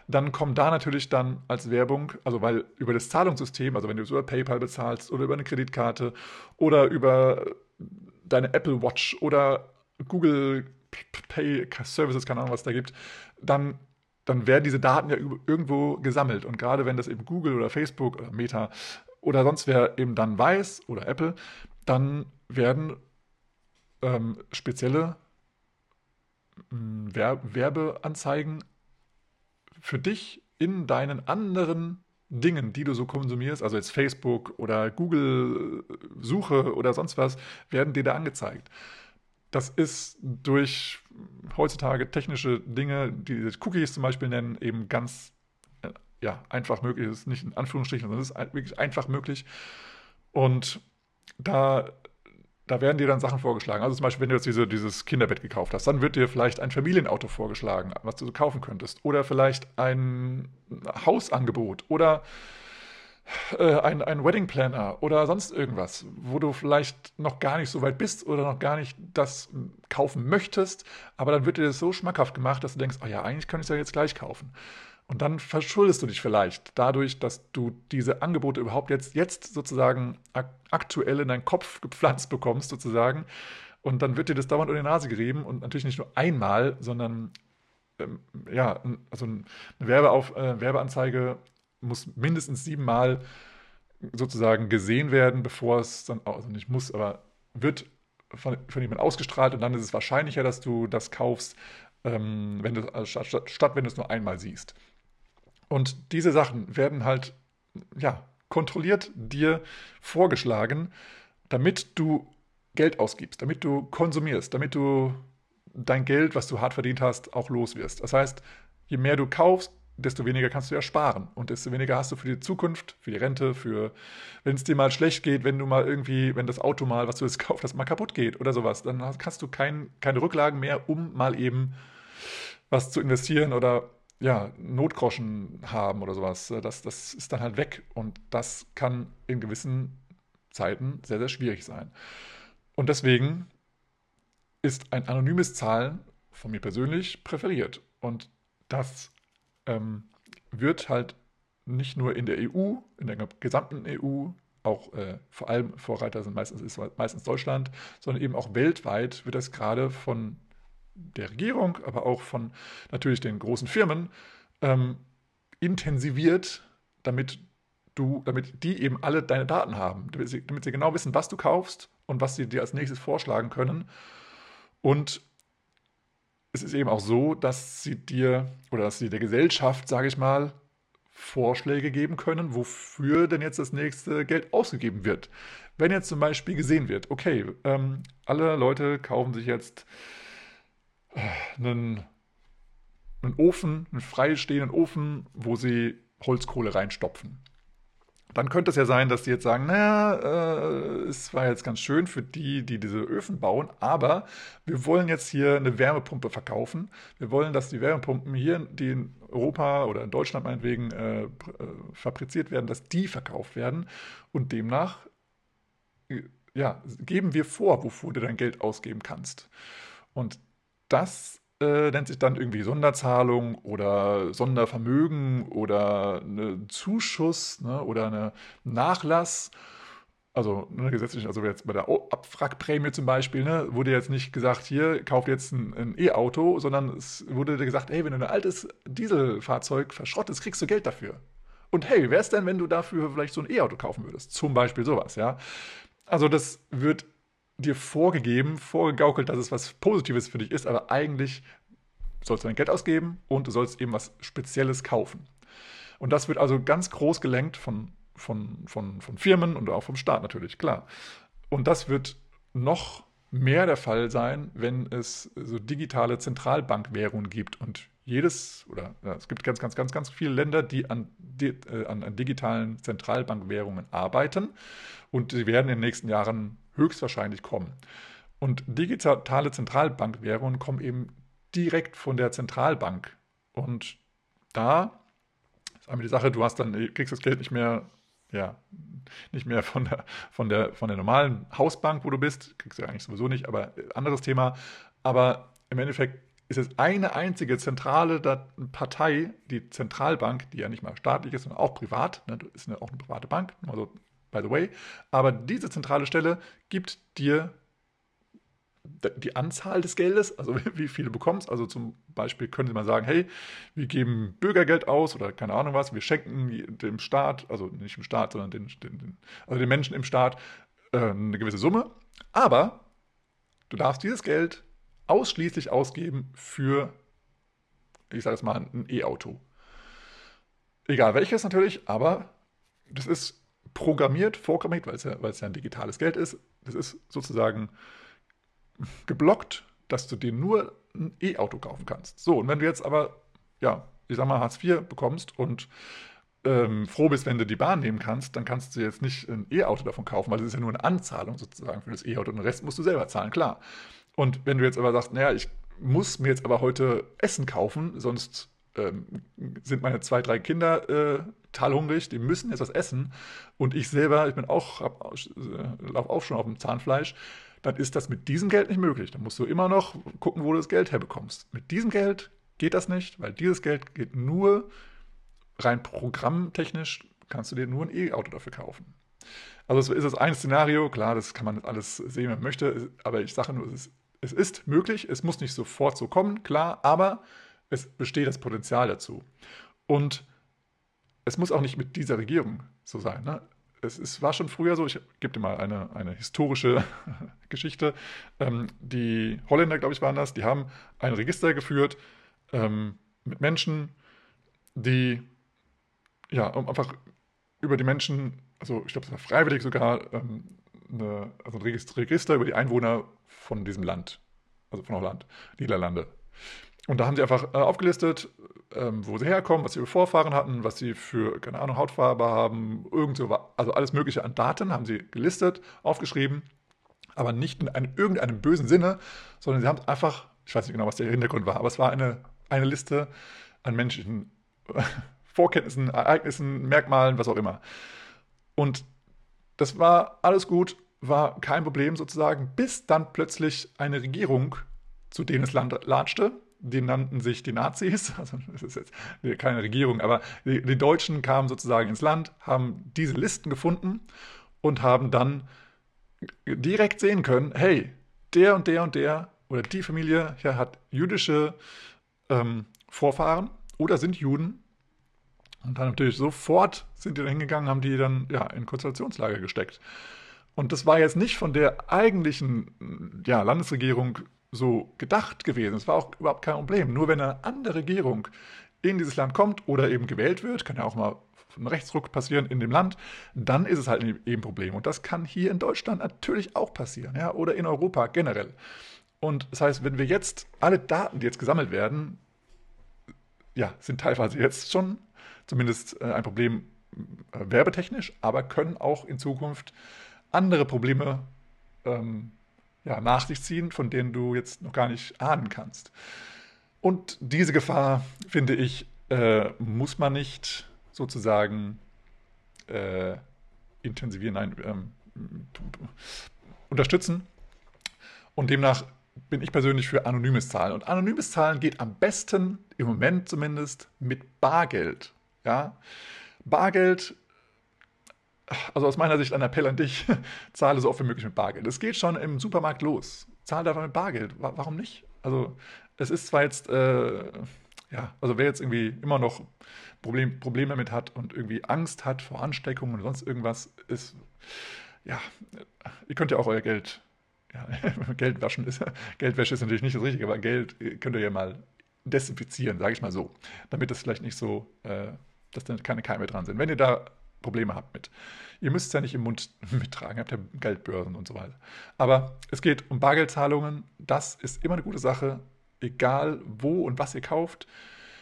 dann kommt da natürlich dann als Werbung, also weil über das Zahlungssystem, also wenn du es über PayPal bezahlst oder über eine Kreditkarte oder über deine Apple Watch oder Google Pay Services, keine Ahnung, was da gibt, dann, dann werden diese Daten ja irgendwo gesammelt. Und gerade wenn das eben Google oder Facebook oder Meta oder sonst wer eben dann weiß oder Apple, dann werden ähm, spezielle Werbeanzeigen für dich in deinen anderen Dingen, die du so konsumierst, also jetzt Facebook oder Google Suche oder sonst was, werden dir da angezeigt. Das ist durch heutzutage technische Dinge, die Cookies zum Beispiel nennen, eben ganz äh, ja, einfach möglich. Das ist nicht in Anführungsstrichen, sondern es ist wirklich einfach möglich. Und da da werden dir dann Sachen vorgeschlagen. Also zum Beispiel, wenn du jetzt diese, dieses Kinderbett gekauft hast, dann wird dir vielleicht ein Familienauto vorgeschlagen, was du so kaufen könntest. Oder vielleicht ein Hausangebot oder äh, ein, ein Wedding Planner oder sonst irgendwas, wo du vielleicht noch gar nicht so weit bist oder noch gar nicht das kaufen möchtest. Aber dann wird dir das so schmackhaft gemacht, dass du denkst, oh ja, eigentlich könnte ich es ja jetzt gleich kaufen. Und dann verschuldest du dich vielleicht dadurch, dass du diese Angebote überhaupt jetzt, jetzt sozusagen ak aktuell in deinen Kopf gepflanzt bekommst, sozusagen. Und dann wird dir das dauernd unter die Nase gerieben und natürlich nicht nur einmal, sondern ähm, ja, also eine Werbeauf äh, Werbeanzeige muss mindestens siebenmal sozusagen gesehen werden, bevor es dann, also nicht muss, aber wird von, von jemandem ausgestrahlt und dann ist es wahrscheinlicher, dass du das kaufst, ähm, wenn du, also statt, statt wenn du es nur einmal siehst. Und diese Sachen werden halt, ja, kontrolliert dir vorgeschlagen, damit du Geld ausgibst, damit du konsumierst, damit du dein Geld, was du hart verdient hast, auch los wirst. Das heißt, je mehr du kaufst, desto weniger kannst du ja sparen und desto weniger hast du für die Zukunft, für die Rente, für wenn es dir mal schlecht geht, wenn du mal irgendwie, wenn das Auto mal, was du jetzt gekauft hast, mal kaputt geht oder sowas, dann hast du kein, keine Rücklagen mehr, um mal eben was zu investieren oder ja, Notgroschen haben oder sowas. Das, das ist dann halt weg und das kann in gewissen Zeiten sehr, sehr schwierig sein. Und deswegen ist ein anonymes Zahlen von mir persönlich präferiert. Und das ähm, wird halt nicht nur in der EU, in der gesamten EU, auch äh, vor allem Vorreiter sind meistens, ist meistens Deutschland, sondern eben auch weltweit wird das gerade von der Regierung, aber auch von natürlich den großen Firmen ähm, intensiviert, damit du, damit die eben alle deine Daten haben, damit sie, damit sie genau wissen, was du kaufst und was sie dir als nächstes vorschlagen können. Und es ist eben auch so, dass sie dir oder dass sie der Gesellschaft, sage ich mal, Vorschläge geben können, wofür denn jetzt das nächste Geld ausgegeben wird. Wenn jetzt zum Beispiel gesehen wird, okay, ähm, alle Leute kaufen sich jetzt einen, einen Ofen, einen freistehenden Ofen, wo sie Holzkohle reinstopfen dann könnte es ja sein, dass die jetzt sagen, naja, äh, es war jetzt ganz schön für die, die diese Öfen bauen, aber wir wollen jetzt hier eine Wärmepumpe verkaufen. Wir wollen, dass die Wärmepumpen hier, die in Europa oder in Deutschland meinetwegen äh, äh fabriziert werden, dass die verkauft werden. Und demnach äh, ja, geben wir vor, wofür du dein Geld ausgeben kannst. Und das äh, nennt sich dann irgendwie Sonderzahlung oder Sondervermögen oder eine Zuschuss ne, oder eine Nachlass. Also ne, gesetzlich, also jetzt bei der Abwrackprämie zum Beispiel, ne, wurde jetzt nicht gesagt, hier, kauft jetzt ein E-Auto, sondern es wurde gesagt, hey, wenn du ein altes Dieselfahrzeug verschrottest, kriegst du Geld dafür. Und hey, wäre es denn, wenn du dafür vielleicht so ein E-Auto kaufen würdest? Zum Beispiel sowas, ja. Also das wird dir vorgegeben, vorgegaukelt, dass es was Positives für dich ist, aber eigentlich sollst du dein Geld ausgeben und du sollst eben was Spezielles kaufen. Und das wird also ganz groß gelenkt von, von, von, von Firmen und auch vom Staat natürlich, klar. Und das wird noch mehr der Fall sein, wenn es so digitale Zentralbankwährungen gibt. Und jedes, oder ja, es gibt ganz, ganz, ganz, ganz viele Länder, die an, die, äh, an, an digitalen Zentralbankwährungen arbeiten. Und sie werden in den nächsten Jahren höchstwahrscheinlich kommen. Und digitale Zentralbankwährungen kommen eben direkt von der Zentralbank. Und da ist einmal die Sache, du hast dann, kriegst das Geld nicht mehr, ja, nicht mehr von der, von der, von der normalen Hausbank, wo du bist, kriegst du eigentlich sowieso nicht, aber anderes Thema. Aber im Endeffekt ist es eine einzige zentrale Partei, die Zentralbank, die ja nicht mal staatlich ist, sondern auch privat, ne, ist eine, auch eine private Bank, also by the way. Aber diese zentrale Stelle gibt dir die Anzahl des Geldes, also wie viele bekommst. Also zum Beispiel könnte man sagen, hey, wir geben Bürgergeld aus oder keine Ahnung was, wir schenken dem Staat, also nicht dem Staat, sondern den, den, also den Menschen im Staat äh, eine gewisse Summe. Aber du darfst dieses Geld ausschließlich ausgeben für, ich sage es mal, ein E-Auto. Egal welches natürlich, aber das ist programmiert, vorprogrammiert, weil es ja, es ja ein digitales Geld ist. Das ist sozusagen geblockt, dass du dir nur ein E-Auto kaufen kannst. So, und wenn du jetzt aber, ja, ich sag mal, Hartz IV bekommst und ähm, froh bist, wenn du die Bahn nehmen kannst, dann kannst du jetzt nicht ein E-Auto davon kaufen, weil das ist ja nur eine Anzahlung sozusagen für das E-Auto und den Rest musst du selber zahlen, klar. Und wenn du jetzt aber sagst, naja, ich muss mir jetzt aber heute Essen kaufen, sonst ähm, sind meine zwei, drei Kinder äh, total hungrig, die müssen jetzt was essen und ich selber, ich bin auch, äh, laufe auch schon auf dem Zahnfleisch, dann ist das mit diesem Geld nicht möglich. Dann musst du immer noch gucken, wo du das Geld herbekommst. Mit diesem Geld geht das nicht, weil dieses Geld geht nur rein programmtechnisch, kannst du dir nur ein E-Auto dafür kaufen. Also ist das ein Szenario, klar, das kann man alles sehen, wenn man möchte, aber ich sage nur, es ist, es ist möglich, es muss nicht sofort so kommen, klar, aber es besteht das Potenzial dazu. Und es muss auch nicht mit dieser Regierung so sein. Ne? es ist, war schon früher so, ich gebe dir mal eine, eine historische Geschichte. Ähm, die Holländer, glaube ich, waren das, die haben ein Register geführt ähm, mit Menschen, die, ja, um einfach über die Menschen, also ich glaube, es war freiwillig sogar, ähm, eine, also ein Register über die Einwohner von diesem Land, also von Holland, Niederlande. Und da haben sie einfach äh, aufgelistet, ähm, wo sie herkommen, was sie für Vorfahren hatten, was sie für, keine Ahnung, Hautfarbe haben, irgend so, also alles Mögliche an Daten haben sie gelistet, aufgeschrieben, aber nicht in einem, irgendeinem bösen Sinne, sondern sie haben einfach, ich weiß nicht genau, was der Hintergrund war, aber es war eine, eine Liste an menschlichen Vorkenntnissen, Ereignissen, Merkmalen, was auch immer. Und das war alles gut, war kein Problem sozusagen, bis dann plötzlich eine Regierung zu denen es latschte die nannten sich die Nazis, also das ist jetzt keine Regierung, aber die, die, Deutschen kamen sozusagen ins Land, haben diese Listen gefunden und haben dann direkt sehen können, hey, der und der und der oder die Familie hier hat jüdische ähm, Vorfahren oder sind Juden. Und dann natürlich sofort sind die da hingegangen, haben die dann ja, in Konzentrationslager gesteckt. Und das war jetzt nicht von der eigentlichen ja, Landesregierung so gedacht gewesen. Es war auch überhaupt kein Problem. Nur wenn eine andere Regierung in dieses Land kommt oder eben gewählt wird, kann ja auch mal ein Rechtsruck passieren in dem Land, dann ist es halt eben ein Problem. Und das kann hier in Deutschland natürlich auch passieren, ja, oder in Europa generell. Und das heißt, wenn wir jetzt alle Daten, die jetzt gesammelt werden, ja, sind teilweise jetzt schon zumindest äh, ein Problem äh, werbetechnisch, aber können auch in Zukunft andere Probleme ähm, ja, nach sich ziehen, von denen du jetzt noch gar nicht ahnen kannst. Und diese Gefahr, finde ich, äh, muss man nicht sozusagen äh, intensivieren, nein, ähm, unterstützen. Und demnach bin ich persönlich für anonymes Zahlen. Und anonymes Zahlen geht am besten, im Moment zumindest, mit Bargeld. Ja? Bargeld also aus meiner Sicht ein Appell an dich, zahle so oft wie möglich mit Bargeld. Es geht schon im Supermarkt los. Zahle einfach mit Bargeld. Warum nicht? Also es ist zwar jetzt, äh, ja, also wer jetzt irgendwie immer noch Problem, Probleme damit hat und irgendwie Angst hat vor Ansteckungen und sonst irgendwas, ist, ja, ihr könnt ja auch euer Geld, ja, Geld waschen ist, Geldwäsche ist natürlich nicht das Richtige, aber Geld könnt ihr ja mal desinfizieren, sage ich mal so, damit es vielleicht nicht so, äh, dass da keine Keime dran sind. Wenn ihr da Probleme habt mit. Ihr müsst es ja nicht im Mund mittragen, habt ja Geldbörsen und so weiter. Aber es geht um Bargeldzahlungen. Das ist immer eine gute Sache, egal wo und was ihr kauft.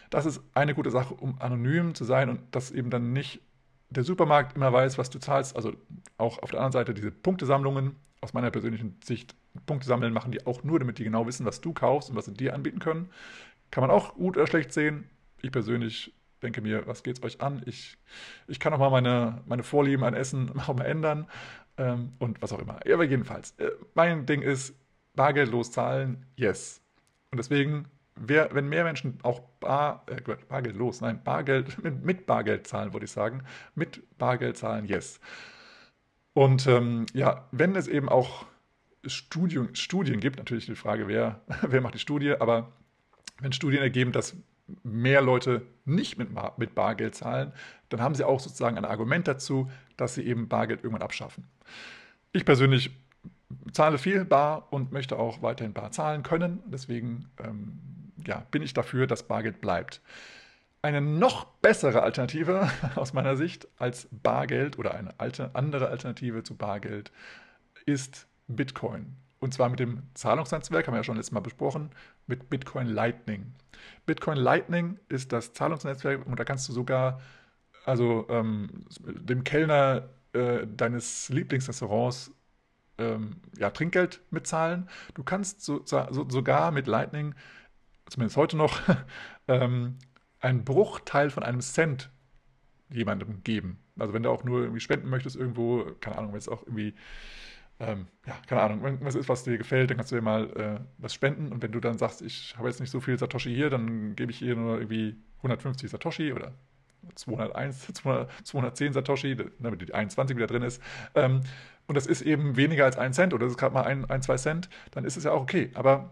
Das ist eine gute Sache, um anonym zu sein und dass eben dann nicht der Supermarkt immer weiß, was du zahlst. Also auch auf der anderen Seite diese Punktesammlungen, aus meiner persönlichen Sicht, Punkte sammeln machen die auch nur, damit die genau wissen, was du kaufst und was sie dir anbieten können. Kann man auch gut oder schlecht sehen. Ich persönlich denke mir, was geht es euch an? Ich, ich kann auch mal meine, meine Vorlieben an Essen auch mal ändern ähm, und was auch immer. Aber jedenfalls, äh, mein Ding ist, bargeldlos zahlen, yes. Und deswegen, wer, wenn mehr Menschen auch bar, äh, bargeldlos, nein, Bargeld, mit, mit Bargeld zahlen, würde ich sagen, mit Bargeld zahlen, yes. Und ähm, ja, wenn es eben auch Studien, Studien gibt, natürlich die Frage, wer, wer macht die Studie, aber wenn Studien ergeben, dass mehr Leute nicht mit, mit Bargeld zahlen, dann haben sie auch sozusagen ein Argument dazu, dass sie eben Bargeld irgendwann abschaffen. Ich persönlich zahle viel bar und möchte auch weiterhin bar zahlen können. Deswegen ähm, ja, bin ich dafür, dass Bargeld bleibt. Eine noch bessere Alternative aus meiner Sicht als Bargeld oder eine alte, andere Alternative zu Bargeld ist Bitcoin. Und zwar mit dem Zahlungsnetzwerk, haben wir ja schon letztes Mal besprochen, mit Bitcoin Lightning. Bitcoin Lightning ist das Zahlungsnetzwerk und da kannst du sogar also ähm, dem Kellner äh, deines Lieblingsrestaurants ähm, ja, Trinkgeld mitzahlen. Du kannst so, so, sogar mit Lightning, zumindest heute noch, ähm, einen Bruchteil von einem Cent jemandem geben. Also wenn du auch nur irgendwie spenden möchtest irgendwo, keine Ahnung, wenn es auch irgendwie ähm, ja, keine Ahnung, wenn was ist, was dir gefällt, dann kannst du dir mal äh, was spenden. Und wenn du dann sagst, ich habe jetzt nicht so viel Satoshi hier, dann gebe ich hier nur irgendwie 150 Satoshi oder 201, 200, 210 Satoshi, damit die 21 wieder drin ist. Ähm, und das ist eben weniger als ein Cent oder das ist gerade mal ein, ein, zwei Cent, dann ist es ja auch okay. Aber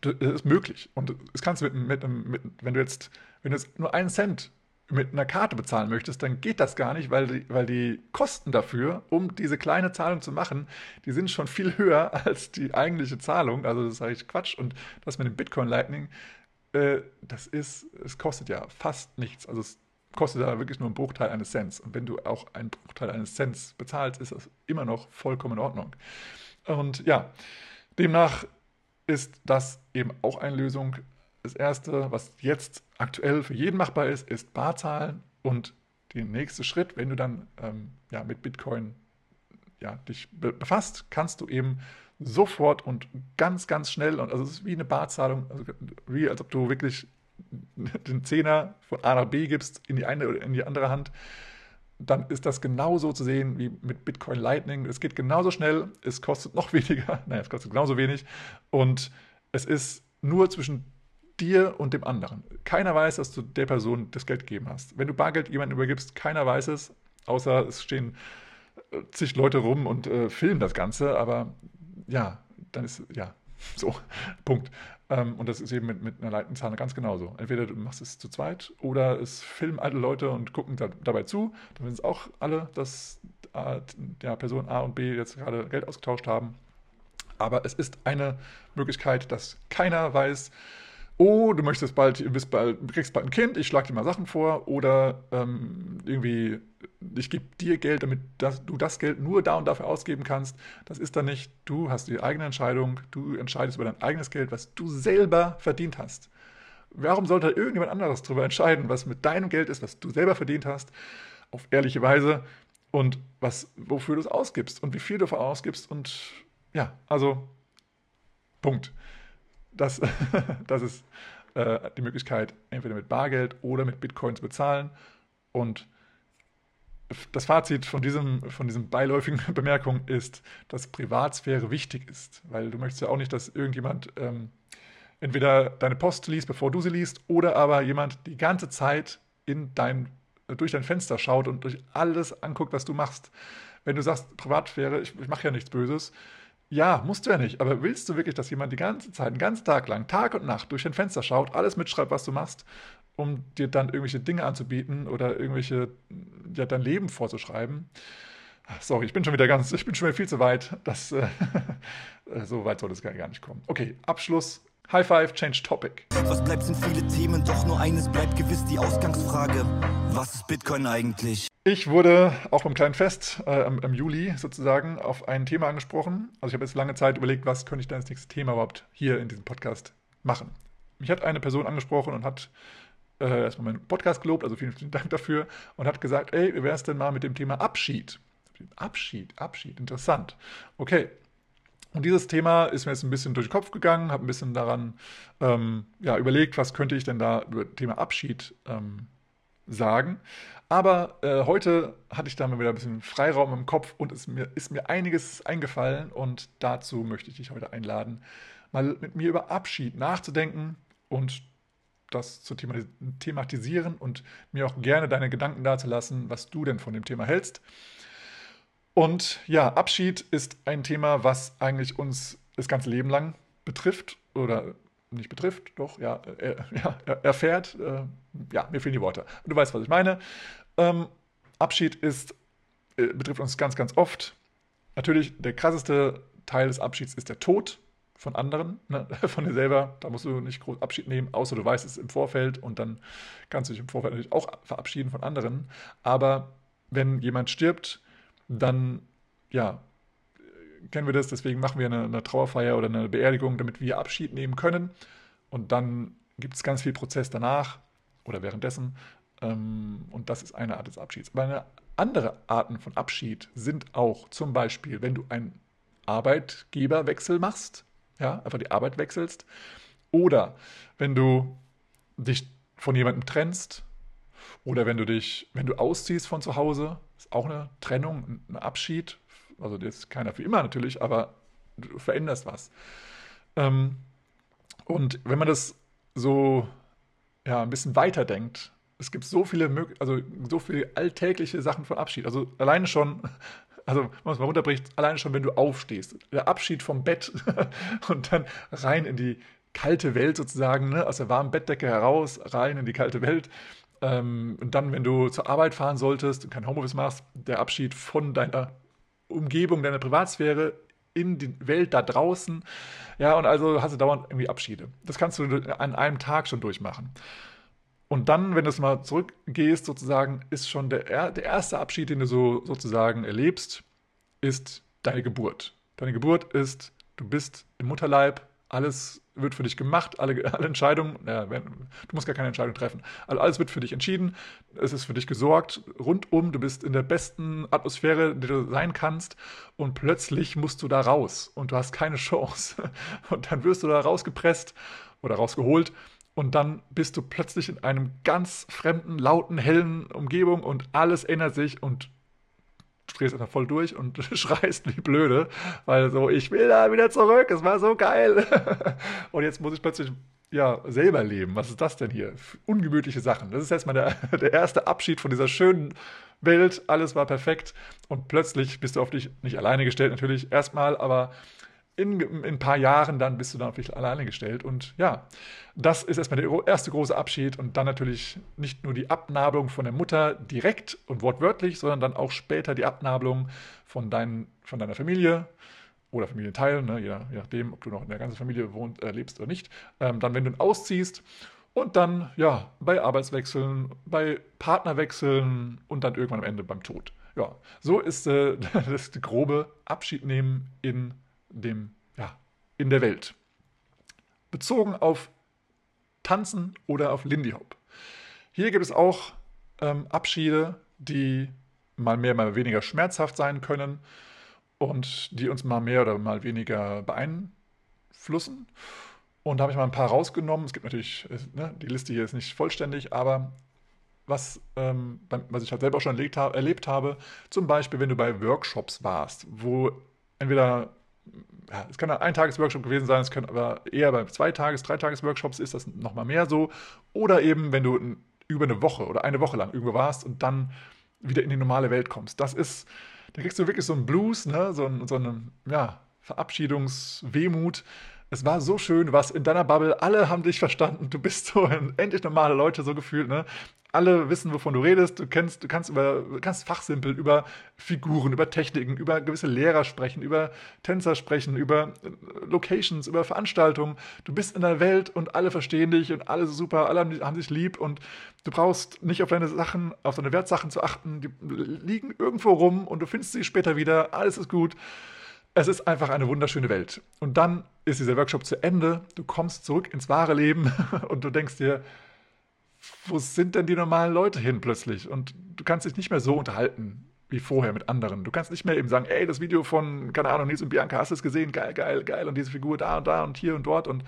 das ist möglich. Und es kannst du mit, mit, mit, wenn du jetzt, wenn du jetzt nur einen Cent mit einer Karte bezahlen möchtest, dann geht das gar nicht, weil die, weil die Kosten dafür, um diese kleine Zahlung zu machen, die sind schon viel höher als die eigentliche Zahlung. Also das ist eigentlich Quatsch. Und das mit dem Bitcoin Lightning, äh, das ist, es kostet ja fast nichts. Also es kostet da wirklich nur einen Bruchteil eines Cents. Und wenn du auch einen Bruchteil eines Cents bezahlst, ist das immer noch vollkommen in Ordnung. Und ja, demnach ist das eben auch eine Lösung. Das erste, was jetzt aktuell für jeden machbar ist, ist Barzahlen und der nächste Schritt, wenn du dann ähm, ja, mit Bitcoin ja, dich be befasst, kannst du eben sofort und ganz, ganz schnell, und also es ist wie eine Barzahlung, also wie als ob du wirklich den Zehner von A nach B gibst in die eine oder in die andere Hand, dann ist das genauso zu sehen wie mit Bitcoin Lightning. Es geht genauso schnell, es kostet noch weniger, nein, es kostet genauso wenig und es ist nur zwischen dir und dem anderen. Keiner weiß, dass du der Person das Geld gegeben hast. Wenn du Bargeld jemandem übergibst, keiner weiß es, außer es stehen äh, zig Leute rum und äh, filmen das Ganze, aber ja, dann ist, ja, so, Punkt. Ähm, und das ist eben mit, mit einer Leitenzahne ganz genauso. Entweder du machst es zu zweit oder es filmen alle Leute und gucken da, dabei zu. Dann wissen es auch alle, dass äh, ja, Person A und B jetzt gerade Geld ausgetauscht haben. Aber es ist eine Möglichkeit, dass keiner weiß, oh, du möchtest bald, bist bald, kriegst bald ein Kind, ich schlage dir mal Sachen vor, oder ähm, irgendwie, ich gebe dir Geld, damit das, du das Geld nur da und dafür ausgeben kannst. Das ist dann nicht, du hast die eigene Entscheidung, du entscheidest über dein eigenes Geld, was du selber verdient hast. Warum sollte irgendjemand anderes darüber entscheiden, was mit deinem Geld ist, was du selber verdient hast, auf ehrliche Weise und was, wofür du es ausgibst und wie viel du dafür ausgibst und ja, also Punkt. Das, das ist äh, die Möglichkeit, entweder mit Bargeld oder mit Bitcoin zu bezahlen. Und das Fazit von, diesem, von diesem beiläufigen Bemerkung ist, dass Privatsphäre wichtig ist, weil du möchtest ja auch nicht, dass irgendjemand ähm, entweder deine Post liest, bevor du sie liest, oder aber jemand die ganze Zeit in dein, durch dein Fenster schaut und durch alles anguckt, was du machst. Wenn du sagst, Privatsphäre, ich, ich mache ja nichts Böses, ja, musst du ja nicht. Aber willst du wirklich, dass jemand die ganze Zeit, einen ganzen Tag lang, Tag und Nacht durch dein Fenster schaut, alles mitschreibt, was du machst, um dir dann irgendwelche Dinge anzubieten oder irgendwelche, ja, dein Leben vorzuschreiben? Sorry, ich bin schon wieder ganz, ich bin schon wieder viel zu weit. Das, äh, so weit soll es gar nicht kommen. Okay, Abschluss. High Five, Change Topic. Was bleibt sind viele Themen, doch nur eines bleibt gewiss die Ausgangsfrage. Was ist Bitcoin eigentlich? Ich wurde auch beim kleinen Fest äh, im, im, Juli sozusagen auf ein Thema angesprochen. Also ich habe jetzt lange Zeit überlegt, was könnte ich denn als nächstes Thema überhaupt hier in diesem Podcast machen. Mich hat eine Person angesprochen und hat äh, erstmal meinen Podcast gelobt, also vielen, vielen Dank dafür, und hat gesagt, ey, wie wäre es denn mal mit dem Thema Abschied? Abschied, Abschied, interessant. Okay, und dieses Thema ist mir jetzt ein bisschen durch den Kopf gegangen, habe ein bisschen daran ähm, ja, überlegt, was könnte ich denn da über das Thema Abschied ähm, sagen. Aber äh, heute hatte ich da mal wieder ein bisschen Freiraum im Kopf und es mir, ist mir einiges eingefallen und dazu möchte ich dich heute einladen, mal mit mir über Abschied nachzudenken und das zu thematisieren und mir auch gerne deine Gedanken dazulassen, was du denn von dem Thema hältst. Und ja, Abschied ist ein Thema, was eigentlich uns das ganze Leben lang betrifft oder nicht betrifft, doch, ja, äh, ja erfährt. Äh, ja, mir fehlen die Worte. Du weißt, was ich meine. Ähm, Abschied ist, äh, betrifft uns ganz, ganz oft. Natürlich, der krasseste Teil des Abschieds ist der Tod von anderen, ne? von dir selber. Da musst du nicht groß Abschied nehmen, außer du weißt es im Vorfeld und dann kannst du dich im Vorfeld natürlich auch verabschieden von anderen. Aber wenn jemand stirbt, dann, ja, kennen wir das, deswegen machen wir eine, eine Trauerfeier oder eine Beerdigung, damit wir Abschied nehmen können. Und dann gibt es ganz viel Prozess danach oder währenddessen. Ähm, und das ist eine Art des Abschieds. Aber eine andere Arten von Abschied sind auch zum Beispiel, wenn du einen Arbeitgeberwechsel machst, ja, einfach die Arbeit wechselst, oder wenn du dich von jemandem trennst, oder wenn du dich, wenn du ausziehst von zu Hause, auch eine Trennung, ein Abschied. Also das ist keiner für immer natürlich, aber du veränderst was. Ähm, und wenn man das so ja, ein bisschen weiterdenkt, es gibt so viele, also so viele alltägliche Sachen von Abschied. Also alleine schon, also wenn man es mal runterbricht, alleine schon, wenn du aufstehst, der Abschied vom Bett und dann rein in die kalte Welt sozusagen, ne, aus der warmen Bettdecke heraus, rein in die kalte Welt Ähm, und dann, wenn du zur Arbeit fahren solltest und kein Homeoffice machst, der Abschied von deiner Umgebung, deiner Privatsphäre in die Welt da draußen. Ja, und also hast du dauernd irgendwie Abschiede. Das kannst du an einem Tag schon durchmachen. Und dann, wenn du es mal zurückgehst, sozusagen, ist schon der, der erste Abschied, den du so sozusagen erlebst, ist deine Geburt. Deine Geburt ist, du bist im Mutterleib, alles wird für dich gemacht, alle, alle Entscheidungen, ja, du musst gar keine Entscheidung treffen. Alles wird für dich entschieden, es ist für dich gesorgt, rundum, du bist in der besten Atmosphäre, die du sein kannst und plötzlich musst du da raus und du hast keine Chance. Und dann wirst du da rausgepresst oder rausgeholt und dann bist du plötzlich in einem ganz fremden, lauten, hellen Umgebung und alles ändert sich und drehst einfach voll durch und schreist wie blöde, weil so, ich will da wieder zurück, es war so geil. und jetzt muss ich plötzlich ja, selber leben. Was ist das denn hier? Ungemütliche Sachen. Das ist erstmal der, der erste Abschied von dieser schönen Welt. Alles war perfekt. Und plötzlich bist du auf dich nicht alleine gestellt, natürlich erstmal, aber in, in ein paar Jahren dann bist du dann auf dich alleine gestellt. Und ja, das ist erstmal der erste große Abschied und dann natürlich nicht nur die Abnabelung von der Mutter direkt und wortwörtlich, sondern dann auch später die Abnabelung von, dein, von deiner Familie oder Familienteilen, ne, je, nachdem, ob du noch in der ganzen Familie wohnt, äh, lebst oder nicht. Ähm, dann, wenn du ausziehst und dann, ja, bei Arbeitswechseln, bei Partnerwechseln und dann irgendwann am Ende beim Tod. Ja, so ist äh, das grobe Abschiednehmen in dem, ja, in der Welt. Bezogen auf Tanzen oder auf Lindy Hop. Hier gibt es auch ähm, Abschiede, die mal mehr, mal weniger schmerzhaft sein können und die uns mal mehr oder mal weniger beeinflussen. Und da habe ich mal ein paar rausgenommen. Es gibt natürlich, ne, die Liste hier ist nicht vollständig, aber was, ähm, was ich halt selber auch schon erlebt, erlebt habe, zum Beispiel, wenn du bei Workshops warst, wo entweder ja, es kann ein Eintages-Workshop gewesen sein, es können aber eher bei Zweitages-, Dreitages-Workshops ist das nochmal mehr so. Oder eben, wenn du über eine Woche oder eine Woche lang irgendwo warst und dann wieder in die normale Welt kommst. Das ist, da kriegst du wirklich so einen Blues, ne? so, so eine ja, Verabschiedungswehmut. Es war so schön, warst in deiner Bubble, alle haben dich verstanden, du bist so ein, endlich normale Leute so gefühlt, ne? alle wissen, wovon du redest. Du kennst, du kannst über, kannst fachsimpel über Figuren, über Techniken, über gewisse Lehrer sprechen, über Tänzer sprechen, über äh, Locations, über Veranstaltungen. Du bist in der Welt und alle verstehen dich und alle sind super, alle haben dich lieb und du brauchst nicht auf deine Sachen, auf deine Wertsachen zu achten. Die liegen irgendwo rum und du findest sie später wieder. Alles ist gut. Es ist einfach eine wunderschöne Welt. Und dann ist dieser Workshop zu Ende. Du kommst zurück ins wahre Leben und du denkst dir, wo sind denn die normalen Leute hin plötzlich? Und du kannst dich nicht mehr so unterhalten wie vorher mit anderen. Du kannst nicht mehr eben sagen, ey, das Video von, keine Ahnung, Nils und Bianca, hast du es gesehen? Geil, geil, geil. Und diese Figur da und da und hier und dort. Und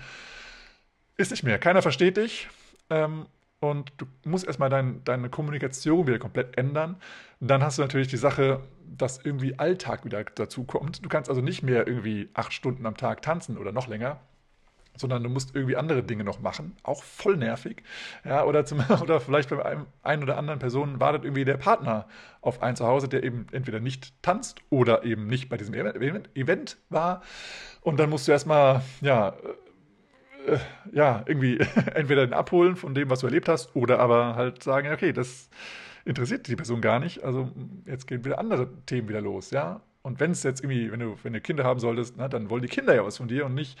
ist nicht mehr. Keiner versteht dich. Ähm, und du musst erstmal dein, deine Kommunikation wieder komplett ändern. dann hast du natürlich die Sache, dass irgendwie Alltag wieder dazu kommt. Du kannst also nicht mehr irgendwie acht Stunden am Tag tanzen oder noch länger, sondern du musst irgendwie andere Dinge noch machen, auch voll nervig. Ja, oder, zum, oder vielleicht bei einem einen oder anderen Person wartet irgendwie der Partner auf ein Zuhause, der eben entweder nicht tanzt oder eben nicht bei diesem Event war. Und dann musst du erstmal, ja, äh, ja, irgendwie entweder den abholen von dem, was du erlebt hast, oder aber halt sagen, okay, das interessiert die Person gar nicht. Also jetzt gehen wieder andere Themen wieder los, ja. Und wenn es jetzt irgendwie, wenn du, wenn du Kinder haben solltest, na, dann wollen die Kinder ja was von dir und nicht,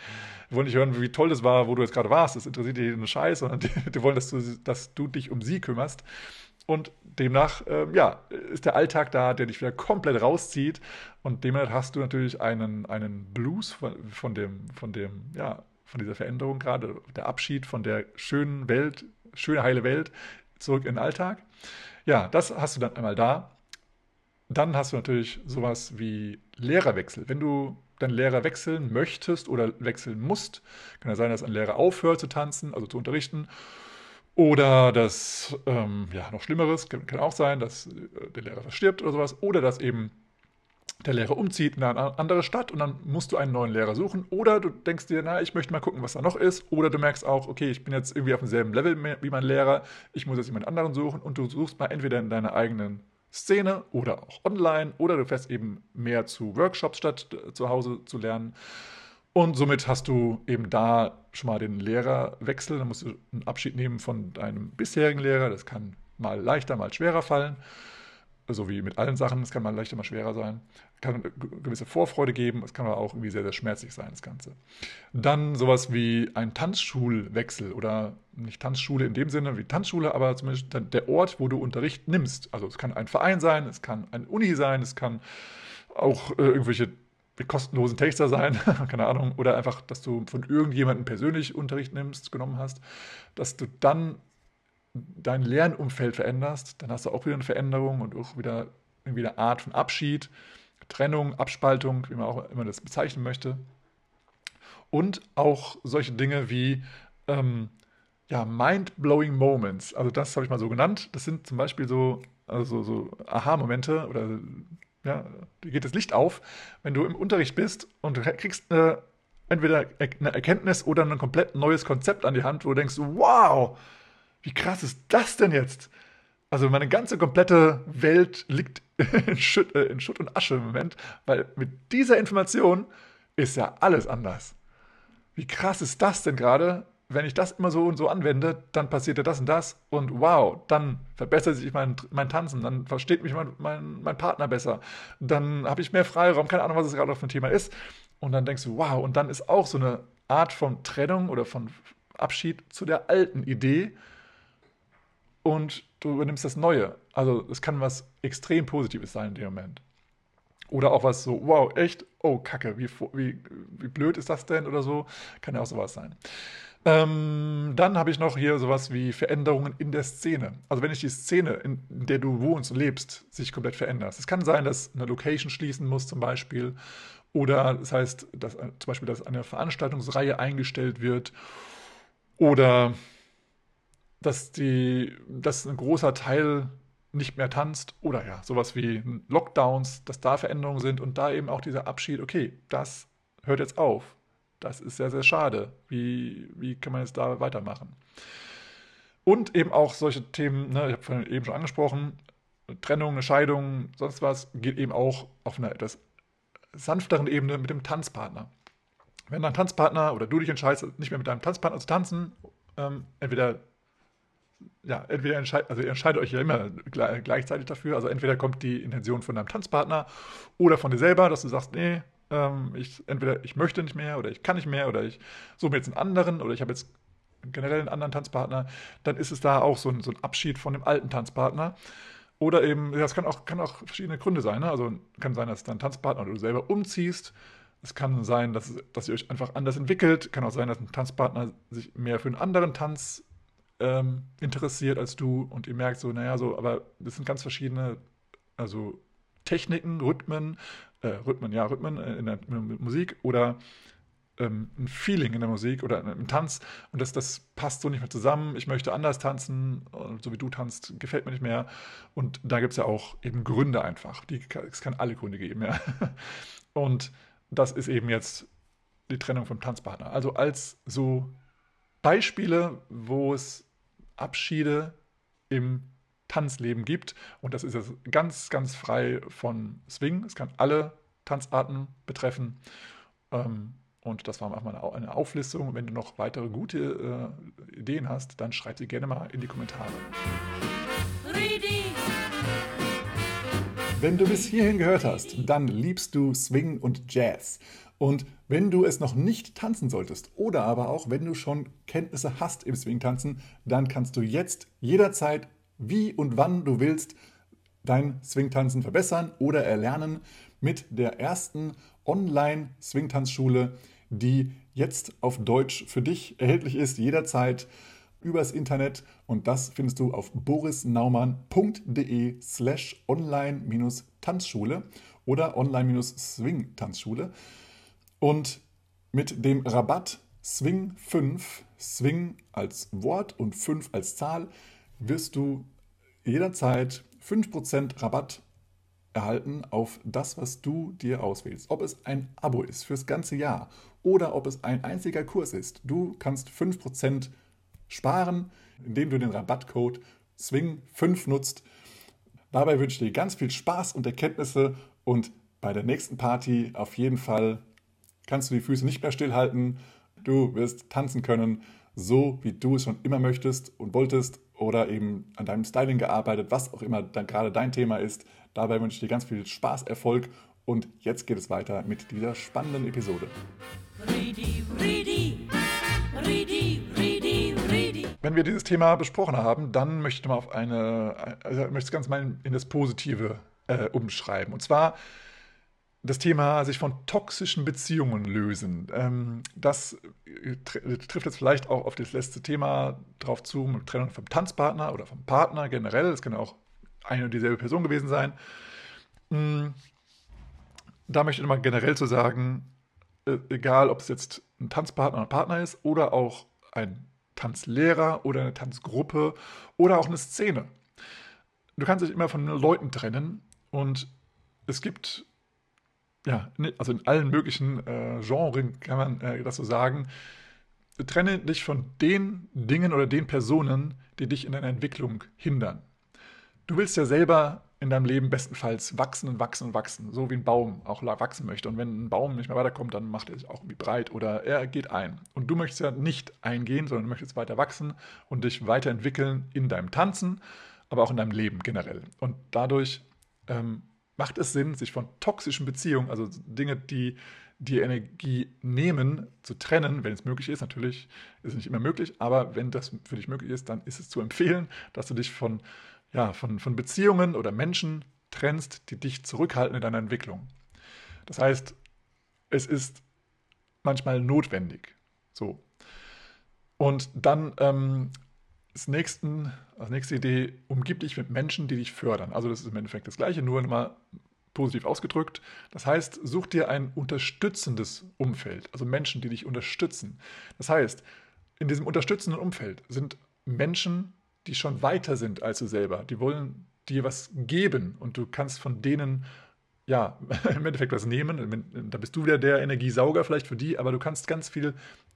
wollen nicht hören, wie toll das war, wo du jetzt gerade warst. Das interessiert die einen Scheiß, sondern die, die, wollen, dass du, dass du dich um sie kümmerst. Und demnach, ähm, ja, ist der Alltag da, der dich wieder komplett rauszieht. Und demnach hast du natürlich einen, einen Blues von, von dem, von dem, ja, von dieser Veränderung gerade, der Abschied von der schönen Welt, schöne heile Welt zurück in den Alltag. Ja, das hast du dann einmal da. Dann hast du natürlich sowas wie Lehrerwechsel. Wenn du deinen Lehrer wechseln möchtest oder wechseln musst, kann es sein, dass ein Lehrer aufhört zu tanzen, also zu unterrichten. Oder dass, ähm, ja, noch Schlimmeres, kann, kann, auch sein, dass äh, der Lehrer verstirbt oder sowas. Oder dass eben der Lehrer umzieht in eine andere Stadt und dann musst du einen neuen Lehrer suchen. Oder du denkst dir, na, ich möchte mal gucken, was da noch ist. Oder du merkst auch, okay, ich bin jetzt irgendwie auf demselben Level wie mein Lehrer, ich muss jetzt jemand anderen suchen und du suchst mal entweder in deiner eigenen Szene oder auch online oder du fährst eben mehr zu Workshops statt äh, zu Hause zu lernen. Und somit hast du eben da schon mal den Lehrerwechsel. Dann musst du einen Abschied nehmen von deinem bisherigen Lehrer. Das kann mal leichter, mal schwerer fallen. So wie mit allen Sachen, es kann mal leichter, mal schwerer sein. Kann eine gewisse Vorfreude geben, es kann aber auch irgendwie sehr, sehr schmerzlich sein, das Ganze. Dann sowas wie ein Tanzschulwechsel oder nicht Tanzschule in dem Sinne wie Tanzschule, aber zumindest der Ort, wo du Unterricht nimmst. Also es kann ein Verein sein, es kann eine Uni sein, es kann auch äh, irgendwelche kostenlosen Taster sein, keine Ahnung, oder einfach, dass du von irgendjemandem persönlich Unterricht nimmst, genommen hast, dass du dann dein Lernumfeld veränderst, dann hast du auch wieder eine Veränderung und auch wieder irgendwie eine Art von Abschied, Trennung, Abspaltung, wie man auch immer das bezeichnen möchte. Und auch solche Dinge wie ähm, ja, mind-blowing Moments. Also das habe ich mal so genannt. Das sind zum Beispiel so, also so Aha-Momente oder ja, da geht das Licht auf, wenn du im Unterricht bist und du kriegst eine, entweder eine Erkenntnis oder ein komplett neues Konzept an die Hand, wo du denkst, wow, wie krass ist das denn jetzt? Also meine ganze komplette Welt liegt in Schutt, äh, in Schutt und Asche im Moment, weil mit dieser Information ist ja alles anders. Wie krass ist das denn gerade? Wenn ich das immer so und so anwende, dann passiert ja das und das und wow, dann verbessert sich mein, mein Tanzen, dann versteht mich mein, mein, mein Partner besser, dann habe ich mehr Freiraum, keine Ahnung, was es gerade für ein Thema ist. Und dann denkst du, wow, und dann ist auch so eine Art von Trennung oder von Abschied zu der alten Idee, und du übernimmst das Neue. Also es kann was extrem Positives sein in dem Moment. Oder auch was so, wow, echt, oh Kacke, wie, wie, wie blöd ist das denn oder so. Kann ja auch sowas sein. Ähm, dann habe ich noch hier sowas wie Veränderungen in der Szene. Also wenn ich die Szene, in, der du wohnst und lebst, sich komplett verändert. Es kann sein, dass eine Location schließen muss zum Beispiel. Oder das heißt, dass zum Beispiel, dass eine Veranstaltungsreihe eingestellt wird. Oder dass, die, dass ein großer Teil nicht mehr tanzt oder ja, sowas wie Lockdowns, dass da Veränderungen sind und da eben auch dieser Abschied, okay, das hört jetzt auf. Das ist sehr, sehr schade. Wie, wie kann man jetzt da weitermachen? Und eben auch solche Themen, ne, ich habe vorhin eben schon angesprochen, Trennung, Scheidung, sonst was, geht eben auch auf einer etwas sanfteren Ebene mit dem Tanzpartner. Wenn dein Tanzpartner oder du dich entscheidest, nicht mehr mit deinem Tanzpartner zu tanzen, ähm, entweder ja, entweder entscheidet, also ihr entscheidet euch ja immer gleichzeitig dafür. Also entweder kommt die Intention von deinem Tanzpartner oder von dir selber, dass du sagst, nee, ähm, ich, entweder ich möchte nicht mehr oder ich kann nicht mehr oder ich suche mir jetzt einen anderen oder ich habe jetzt generell einen anderen Tanzpartner, dann ist es da auch so ein, so ein Abschied von dem alten Tanzpartner. Oder eben, das kann auch, kann auch verschiedene Gründe sein. Ne? Also kann sein, dass dein Tanzpartner oder du selber umziehst. Es kann sein, dass, dass ihr euch einfach anders entwickelt. Kann auch sein, dass ein Tanzpartner sich mehr für einen anderen Tanz ähm, interessiert als du und ihr merkt so, naja, so, aber das sind ganz verschiedene, also Techniken, Rhythmen, äh, Rhythmen, ja, Rhythmen in der, in der Musik oder ähm, ein Feeling in der Musik oder im Tanz und das, das passt so nicht mehr zusammen. Ich möchte anders tanzen, so wie du tanzt, gefällt mir nicht mehr. Und da gibt es ja auch eben Gründe einfach. Die, es kann alle Gründe geben, ja. Und das ist eben jetzt die Trennung vom Tanzpartner. Also als so Beispiele, wo es Abschiede im Tanzleben gibt. Und das ist jetzt ganz, ganz frei von Swing. Es kann alle Tanzarten betreffen. Ähm, und das war einfach mal eine Auflistung. Wenn du noch weitere gute äh, Ideen hast, dann schreib sie gerne mal in die Kommentare. Wenn du bis hierhin gehört hast, dann liebst du Swing und Jazz. Und wenn du es noch nicht tanzen solltest oder aber auch wenn du schon Kenntnisse hast im Swing-Tanzen, dann kannst du jetzt jederzeit, wie und wann du willst, dein Swing-Tanzen verbessern oder erlernen mit der ersten Online-Swing-Tanzschule, die jetzt auf Deutsch für dich erhältlich ist, jederzeit übers Internet und das findest du auf borisnaumann.de slash online-tanzschule oder online-swing-tanzschule. Und mit dem Rabatt Swing 5, Swing als Wort und 5 als Zahl, wirst du jederzeit 5% Rabatt erhalten auf das, was du dir auswählst. Ob es ein Abo ist fürs ganze Jahr oder ob es ein einziger Kurs ist. Du kannst 5% sparen, indem du den Rabattcode Swing5 nutzt. Dabei wünsche ich dir ganz viel Spaß und Erkenntnisse und bei der nächsten Party auf jeden Fall kannst du die Füße nicht mehr stillhalten. Du wirst tanzen können, so wie du es schon immer möchtest und wolltest. oder eben an deinem Styling gearbeitet, was auch immer dann gerade dein Thema ist. Dabei wünsche ich dir ganz viel Spaß, Erfolg und jetzt geht es weiter mit dieser spannenden Episode. Wenn wir dieses Thema besprochen haben, dann möchte ich mal auf eine, also möchte ich ganz mal in das Positive äh, umschreiben. Und zwar das Thema sich von toxischen Beziehungen lösen. Ähm, das äh, trifft jetzt vielleicht auch auf das letzte Thema drauf zu, mit Trennung vom Tanzpartner oder vom Partner generell. Das kann auch eine und dieselbe Person gewesen sein. Mm, da möchte ich mal generell zu sagen, äh, egal ob es jetzt ein Tanzpartner oder Partner ist oder auch ein Tanzlehrer oder eine Tanzgruppe oder auch eine Szene. Du kannst dich immer von Leuten trennen und es gibt ja, also in allen möglichen äh, Genren kann man äh, das so sagen, trenne dich von den Dingen oder den Personen, die dich in deiner Entwicklung hindern. Du willst ja selber in deinem Leben bestenfalls wachsen und wachsen und wachsen, so wie ein Baum auch wachsen möchte. Und wenn ein Baum nicht mehr weiterkommt, dann macht er sich auch irgendwie breit oder er geht ein. Und du möchtest ja nicht eingehen, sondern du möchtest weiter wachsen und dich weiterentwickeln in deinem Tanzen, aber auch in deinem Leben generell. Und dadurch ähm, macht es Sinn, sich von toxischen Beziehungen, also Dinge, die die Energie nehmen, zu trennen, wenn es möglich ist. Natürlich ist es nicht immer möglich, aber wenn das für dich möglich ist, dann ist es zu empfehlen, dass du dich von, ja, von, von Beziehungen oder Menschen trennst, die dich zurückhalten in deiner Entwicklung. Das heißt, es ist manchmal notwendig. So. Und dann ähm, das nächsten, als nächste Idee, umgib dich mit Menschen, die dich fördern. Also das ist im Endeffekt das Gleiche, nur mal positiv ausgedrückt. Das heißt, such dir ein unterstützendes Umfeld, also Menschen, die dich unterstützen. Das heißt, in diesem unterstützenden Umfeld sind Menschen, die schon weiter sind als du selber. Die wollen dir was geben und du kannst von denen ja, im Endeffekt was nehmen. Da bist du wieder der Energiesauger vielleicht für die, aber du kannst ganz viel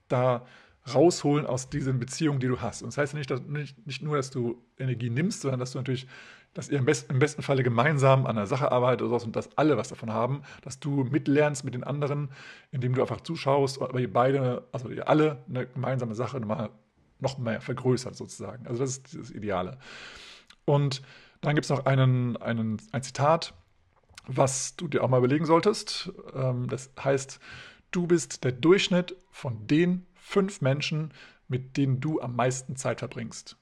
da rausholen aus diesen Beziehungen, die du hast. Und das heißt nicht, dass, nicht, nicht nur, dass du Energie nimmst, sondern dass du natürlich, dass ihr im, best, im besten Falle gemeinsam an der Sache arbeitet oder so, und dass alle was davon haben, dass du mitlernst mit den anderen, indem du einfach zuschaust, aber ihr beide, also ihr alle eine gemeinsame Sache nochmal noch mehr vergrößert sozusagen. Also das ist das Ideale. Und dann gibt es noch einen, einen, ein Zitat, was du dir auch mal überlegen solltest. Ähm, das heißt, du bist der Durchschnitt von den fünf Menschen, mit denen du am meisten Zeit verbringst.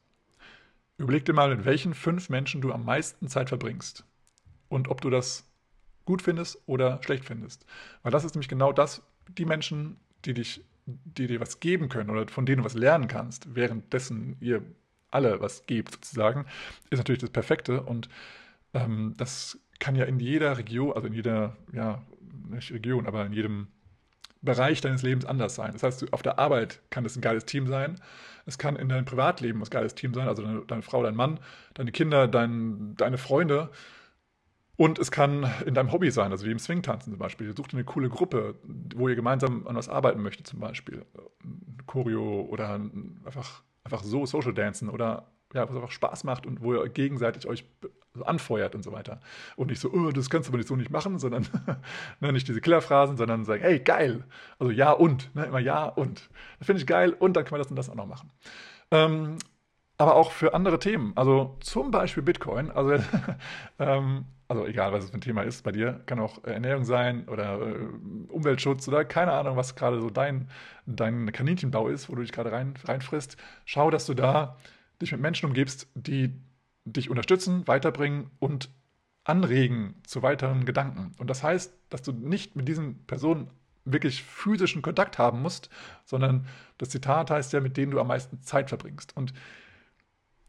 Überleg dir mal, mit welchen fünf Menschen du am meisten Zeit verbringst. Und ob du das gut findest oder schlecht findest. Weil das ist nämlich genau das, die Menschen, die dich, die dir was geben können oder von denen du was lernen kannst, währenddessen ihr alle was gebt sozusagen, ist natürlich das Perfekte. Und ähm, das kann ja in jeder Region, also in jeder, ja, nicht Region, aber in jedem Bereich deines Lebens anders sein. Das heißt, auf der Arbeit kann es ein geiles Team sein. Es kann in deinem Privatleben ein geiles Team sein, also deine, deine Frau, dein Mann, deine Kinder, dein, deine Freunde. Und es kann in deinem Hobby sein, also wie im Swingtanzen zum Beispiel. Such dir eine coole Gruppe, wo ihr gemeinsam an was arbeiten möchtet, zum Beispiel. Choreo oder einfach, einfach so Social Dancen oder ja, was einfach Spaß macht und wo ihr gegenseitig euch anfeuert und so weiter. Und nicht so, oh, das kannst du aber nicht so nicht machen, sondern ne, nicht diese Killerphrasen, sondern sagen, hey, geil. Also ja und, ne, immer ja und. Das finde ich geil und dann können wir das und das auch noch machen. Ähm, aber auch für andere Themen, also zum Beispiel Bitcoin, also, ähm, also egal, was es für ein Thema ist bei dir, kann auch Ernährung sein oder äh, Umweltschutz oder keine Ahnung, was gerade so dein, dein Kaninchenbau ist, wo du dich gerade rein, reinfrisst. Schau, dass du da dich mit Menschen umgibst, die dich unterstützen, weiterbringen und anregen zu weiteren Gedanken. Und das heißt, dass du nicht mit diesen Personen wirklich physischen Kontakt haben musst, sondern das Zitat heißt ja, mit denen du am meisten Zeit verbringst. Und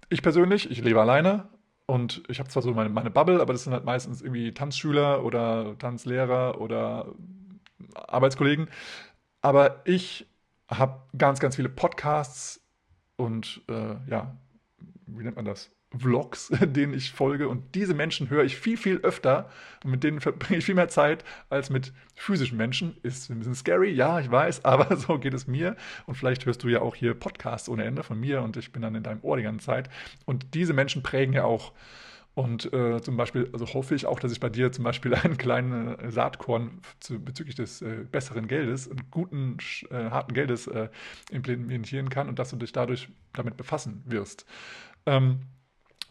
ich persönlich, ich lebe alleine und ich habe zwar so meine, meine Bubble, aber das sind halt meistens irgendwie Tanzschüler oder Tanzlehrer oder Arbeitskollegen. Aber ich habe ganz, ganz viele Podcasts und äh, ja, wie nennt man das? Vlogs, denen ich folge. Und diese Menschen höre ich viel, viel öfter und mit denen verbringe ich viel mehr Zeit als mit physischen Menschen. Ist ein bisschen scary, ja, ich weiß, aber so geht es mir. Und vielleicht hörst du ja auch hier Podcasts ohne Ende von mir und ich bin dann in deinem Ohr die ganze Zeit. Und diese Menschen prägen ja auch und äh, zum Beispiel, also hoffe ich auch, dass ich bei dir zum Beispiel einen kleinen äh, Saatkorn zu, bezüglich des äh, besseren Geldes und guten, äh, harten Geldes äh, implementieren kann und dass du dich dadurch damit befassen wirst. Ähm,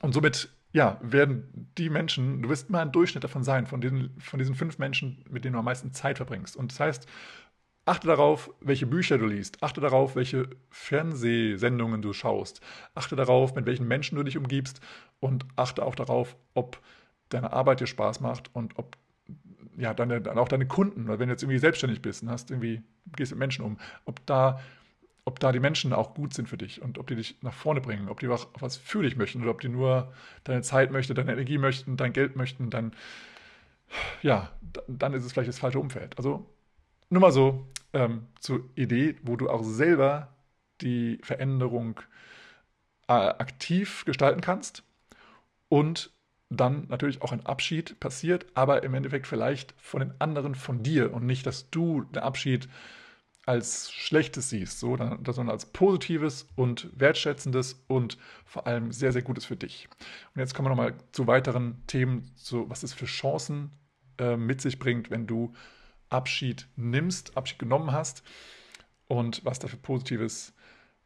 und somit, ja, werden die Menschen, du wirst mal ein Durchschnitt davon sein, von diesen, von diesen fünf Menschen, mit denen du am meisten Zeit verbringst. Und das heißt, Achte darauf, welche Bücher du liest. Achte darauf, welche Fernsehsendungen du schaust. Achte darauf, mit welchen Menschen du dich umgibst. Und achte auch darauf, ob deine Arbeit dir Spaß macht und ob ja, deine, auch deine Kunden, oder wenn du jetzt irgendwie selbstständig bist und hast irgendwie, gehst mit Menschen um, ob da, ob da die Menschen auch gut sind für dich und ob die dich nach vorne bringen, ob die auch was für dich möchten oder ob die nur deine Zeit möchten, deine Energie möchten, dein Geld möchten, dann, ja, dann ist es vielleicht das falsche Umfeld. Also nur mal so ähm, zur Idee, wo du auch selber die Veränderung äh, aktiv gestalten kannst und dann natürlich auch ein Abschied passiert, aber im Endeffekt vielleicht von den anderen von dir und nicht, dass du den Abschied als Schlechtes siehst, so, sondern als Positives und Wertschätzendes und vor allem sehr, sehr Gutes für dich. Und jetzt kommen wir nochmal zu weiteren Themen, so was es für Chancen äh, mit sich bringt, wenn du Abschied nimmst, Abschied genommen hast und was da für Positives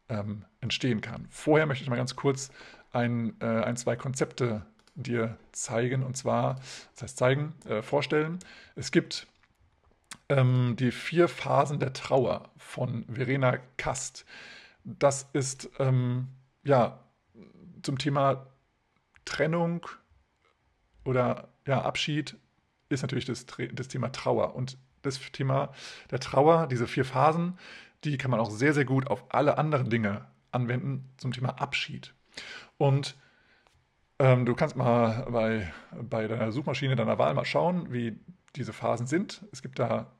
ähm, entstehen kann. Vorher möchte ich mal ganz kurz ein, äh, ein zwei Konzepte dir zeigen und zwar, das heißt zeigen, äh, vorstellen. Es gibt ähm, die vier Phasen der Trauer von Verena Kast. Das ist ähm, ja zum Thema Trennung oder ja, Abschied ist natürlich das, das Thema Trauer. Und das Thema der Trauer, diese vier Phasen, die kann man auch sehr, sehr gut auf alle anderen Dinge anwenden zum Thema Abschied. Und ähm, du kannst mal bei, bei deiner Suchmaschine deiner Wahl mal schauen, wie diese Phasen sind. Es gibt da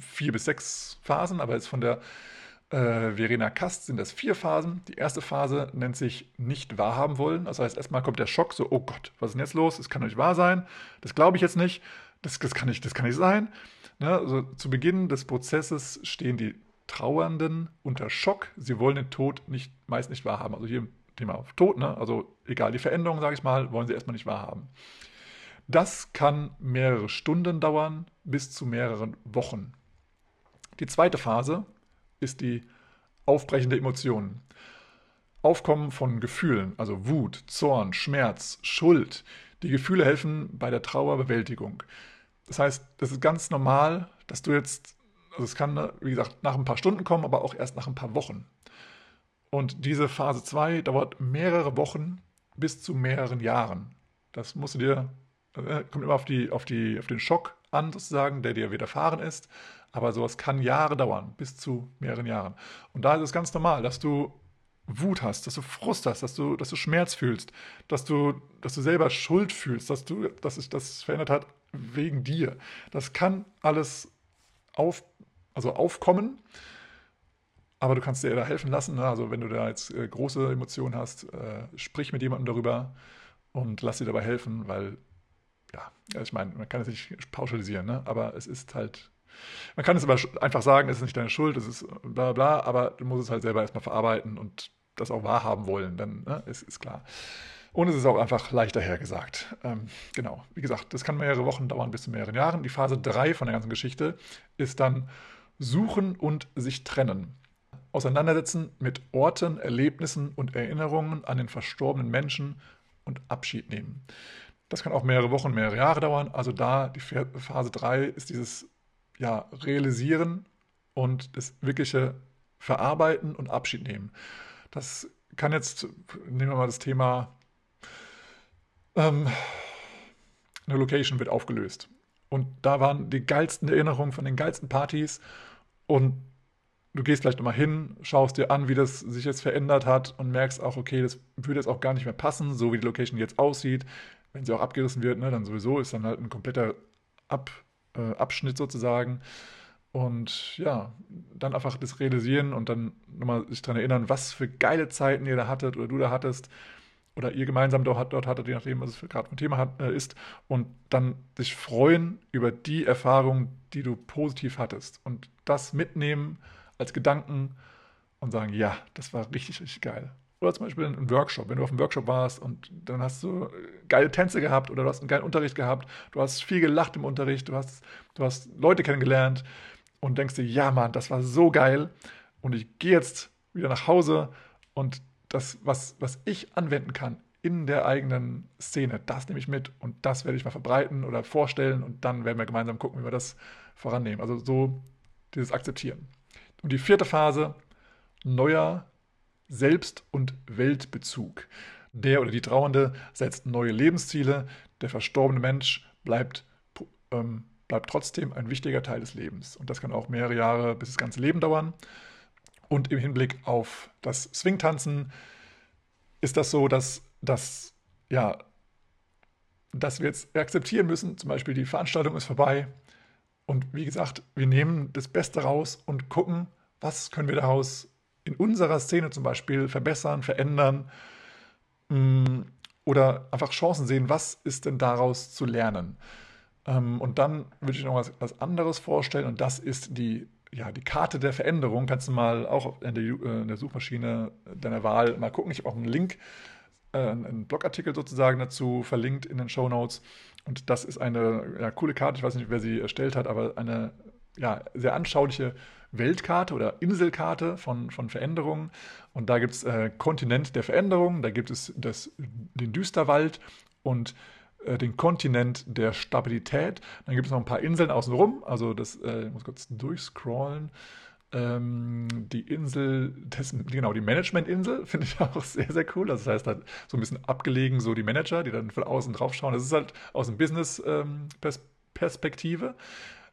vier bis sechs Phasen, aber jetzt von der äh, Verena Kast sind das vier Phasen. Die erste Phase nennt sich nicht wahrhaben wollen. Das heißt, erstmal kommt der Schock, so, oh Gott, was ist denn jetzt los? Es kann doch nicht wahr sein. Das glaube ich jetzt nicht. Das, das, kann nicht, das kann nicht sein. Ne? Also zu Beginn des Prozesses stehen die Trauernden unter Schock. Sie wollen den Tod nicht, meist nicht wahrhaben. Also hier im Thema Tod, ne? also egal die Veränderung, sage ich mal, wollen sie erstmal nicht wahrhaben. Das kann mehrere Stunden dauern, bis zu mehreren Wochen. Die zweite Phase ist die aufbrechende Emotionen. Aufkommen von Gefühlen, also Wut, Zorn, Schmerz, Schuld. Die Gefühle helfen bei der Trauerbewältigung. Das heißt, das ist ganz normal, dass du jetzt, also es kann, wie gesagt, nach ein paar Stunden kommen, aber auch erst nach ein paar Wochen. Und diese Phase 2 dauert mehrere Wochen bis zu mehreren Jahren. Das musst du dir, kommt immer auf, die, auf, die, auf den Schock an, sozusagen, der dir widerfahren ist. Aber sowas kann Jahre dauern, bis zu mehreren Jahren. Und da ist es ganz normal, dass du Wut hast, dass du Frust hast, dass du, dass du Schmerz fühlst, dass du, dass du selber Schuld fühlst, dass du, dass sich das verändert hat wegen dir. Das kann alles auf, also aufkommen, aber du kannst dir da helfen lassen. Ne? Also wenn du da jetzt äh, große Emotionen hast, äh, sprich mit jemandem darüber und lass dir dabei helfen, weil, ja, ich meine, man kann es nicht pauschalisieren, ne? aber es ist halt, man kann es aber einfach sagen, es ist nicht deine Schuld, es ist bla bla, aber du musst es halt selber erstmal verarbeiten und das auch wahrhaben wollen, dann ne? ist, ist klar. Und es ist auch einfach leichter hergesagt. Ähm, genau, wie gesagt, das kann mehrere Wochen dauern bis zu mehreren Jahren. Die Phase 3 von der ganzen Geschichte ist dann Suchen und sich trennen. Auseinandersetzen mit Orten, Erlebnissen und Erinnerungen an den verstorbenen Menschen und Abschied nehmen. Das kann auch mehrere Wochen, mehrere Jahre dauern. Also da die Phase 3 ist dieses ja, Realisieren und das wirkliche Verarbeiten und Abschied nehmen. Das kann jetzt, nehmen wir mal das Thema ähm, eine Location wird aufgelöst. Und da waren die geilsten Erinnerungen von den geilsten Partys. Und du gehst vielleicht nochmal hin, schaust dir an, wie das sich jetzt verändert hat und merkst auch, okay, das würde jetzt auch gar nicht mehr passen, so wie die Location jetzt aussieht. Wenn sie auch abgerissen wird, ne, dann sowieso ist dann halt ein kompletter Ab, äh, Abschnitt sozusagen. Und ja, dann einfach das realisieren und dann nochmal sich daran erinnern, was für geile Zeiten ihr da hattet oder du da hattest oder ihr gemeinsam dort, dort hattet, je nachdem, was es gerade ein Thema hat, äh, ist, und dann sich freuen über die Erfahrung, die du positiv hattest und das mitnehmen als Gedanken und sagen, ja, das war richtig, richtig geil. Oder zum Beispiel ein Workshop, wenn du auf einem Workshop warst und dann hast du äh, geile Tänze gehabt oder du hast einen geilen Unterricht gehabt, du hast viel gelacht im Unterricht, du hast, du hast Leute kennengelernt und denkst dir, ja Mann, das war so geil und ich gehe jetzt wieder nach Hause und das, was, was ich anwenden kann in der eigenen Szene, das nehme ich mit und das werde ich mal verbreiten oder vorstellen und dann werden wir gemeinsam gucken, wie wir das vorannehmen. Also so dieses Akzeptieren. Und die vierte Phase, neuer Selbst- und Weltbezug. Der oder die Trauernde setzt neue Lebensziele, der verstorbene Mensch bleibt, ähm, bleibt trotzdem ein wichtiger Teil des Lebens. Und das kann auch mehrere Jahre bis das ganze Leben dauern. Und im Hinblick auf das Swingtanzen ist das so, dass, dass, ja, dass wir jetzt akzeptieren müssen, zum Beispiel die Veranstaltung ist vorbei. Und wie gesagt, wir nehmen das Beste raus und gucken, was können wir daraus in unserer Szene zum Beispiel verbessern, verändern mm, oder einfach Chancen sehen, was ist denn daraus zu lernen. Ähm, und dann würde ich noch was, was anderes vorstellen und das ist die ja, die Karte der Veränderung kannst du mal auch in der, äh, in der Suchmaschine deiner Wahl mal gucken. Ich habe auch einen Link, äh, einen Blogartikel sozusagen dazu verlinkt in den Show Notes. Und das ist eine ja, coole Karte. Ich weiß nicht, wer sie erstellt hat, aber eine ja, sehr anschauliche Weltkarte oder Inselkarte von, von Veränderungen. Und da gibt es äh, Kontinent der Veränderung, da gibt es das, den Düsterwald und äh, den Kontinent der Stabilität. Dann gibt es noch ein paar Inseln außenrum. Also das, äh, ich muss kurz durchscrollen. Ähm, die Insel, des, genau, die Management-Insel finde ich auch sehr, sehr cool. Das heißt, halt so ein bisschen abgelegen, so die Manager, die dann von außen drauf schauen. Das ist halt aus dem Business-Perspektive. Ähm,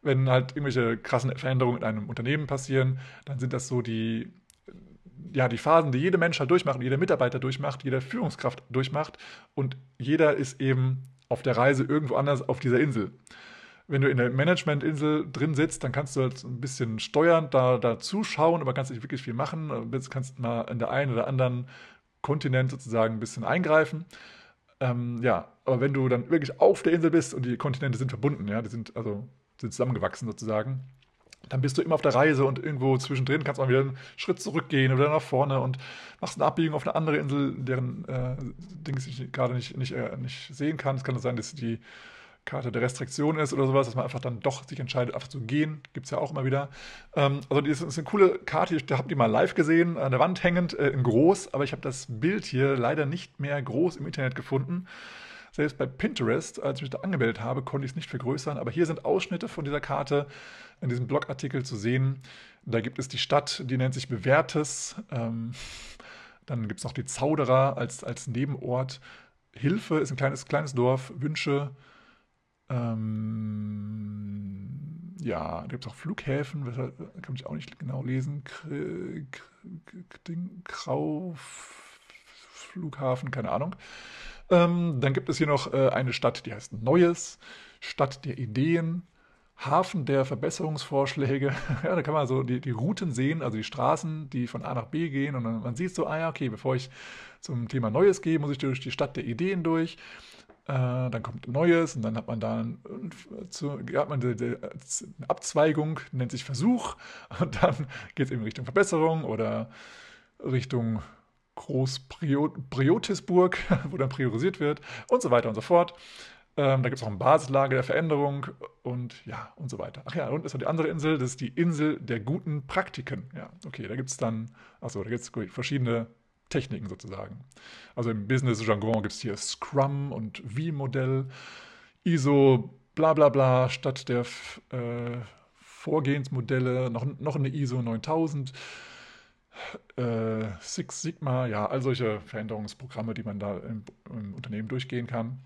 Wenn halt irgendwelche krassen Veränderungen in einem Unternehmen passieren, dann sind das so die, ja, die Phasen, die jeder Mensch halt durchmacht, jeder Mitarbeiter durchmacht, jede Führungskraft durchmacht und jeder ist eben auf der Reise irgendwo anders auf dieser Insel. Wenn du in der Management-Insel drin sitzt, dann kannst du halt ein bisschen steuern, da, da zuschauen, aber kannst nicht wirklich viel machen. Du kannst mal in der einen oder anderen Kontinent sozusagen ein bisschen eingreifen. Ähm, ja, aber wenn du dann wirklich auf der Insel bist und die Kontinente sind verbunden, ja, die sind also sind zusammengewachsen sozusagen, dann bist du immer auf der Reise und irgendwo zwischendrin kannst du mal wieder einen Schritt zurückgehen oder nach vorne und machst eine Abbiegung auf eine andere Insel, deren äh, Dings ich gerade nicht, nicht, äh, nicht sehen kann. Es kann sein, dass die Karte der Restriktion ist oder sowas, dass man einfach dann doch sich entscheidet, einfach zu gehen. Gibt es ja auch immer wieder. Ähm, also das ist eine coole Karte, ich habe die mal live gesehen, an der Wand hängend, äh, in groß, aber ich habe das Bild hier leider nicht mehr groß im Internet gefunden. Selbst bei Pinterest, als ich mich da angemeldet habe, konnte ich es nicht vergrößern. Aber hier sind Ausschnitte von dieser Karte in diesem Blogartikel zu sehen. Da gibt es die Stadt, die nennt sich Bewährtes. Ähm, dann gibt es noch die Zauderer als, als Nebenort. Hilfe ist ein kleines, kleines Dorf. Wünsche. Ähm, ja, da gibt es auch Flughäfen, kann ich auch nicht genau lesen. Krau Flughafen, keine Ahnung. Ähm, dann gibt es hier noch äh, eine Stadt, die heißt Neues, Stadt der Ideen, Hafen der Verbesserungsvorschläge. ja, da kann man so die, die Routen sehen, also die Straßen, die von A nach B gehen. Und dann, man sieht so, ah ja, okay, bevor ich zum Thema Neues gehe, muss ich durch die Stadt der Ideen durch. Äh, dann kommt Neues und dann hat man da eine Abzweigung, nennt sich Versuch. Und dann geht es eben Richtung Verbesserung oder Richtung Groß-Priotisburg, wo dann priorisiert wird und so weiter und so fort. Ähm, da gibt es auch ein Basislager der Veränderung und ja, und so weiter. Ach ja, und ist noch die andere Insel, das ist die Insel der guten Praktiken. Ja, okay, da gibt es dann, achso, da gibt es verschiedene Techniken sozusagen. Also im Business-Jargon gibt es hier Scrum und V-Modell, ISO, bla bla bla, statt der äh, Vorgehensmodelle noch, noch eine ISO 9000 äh, Six Sigma, ja, all solche Veränderungsprogramme, die man da im, im Unternehmen durchgehen kann.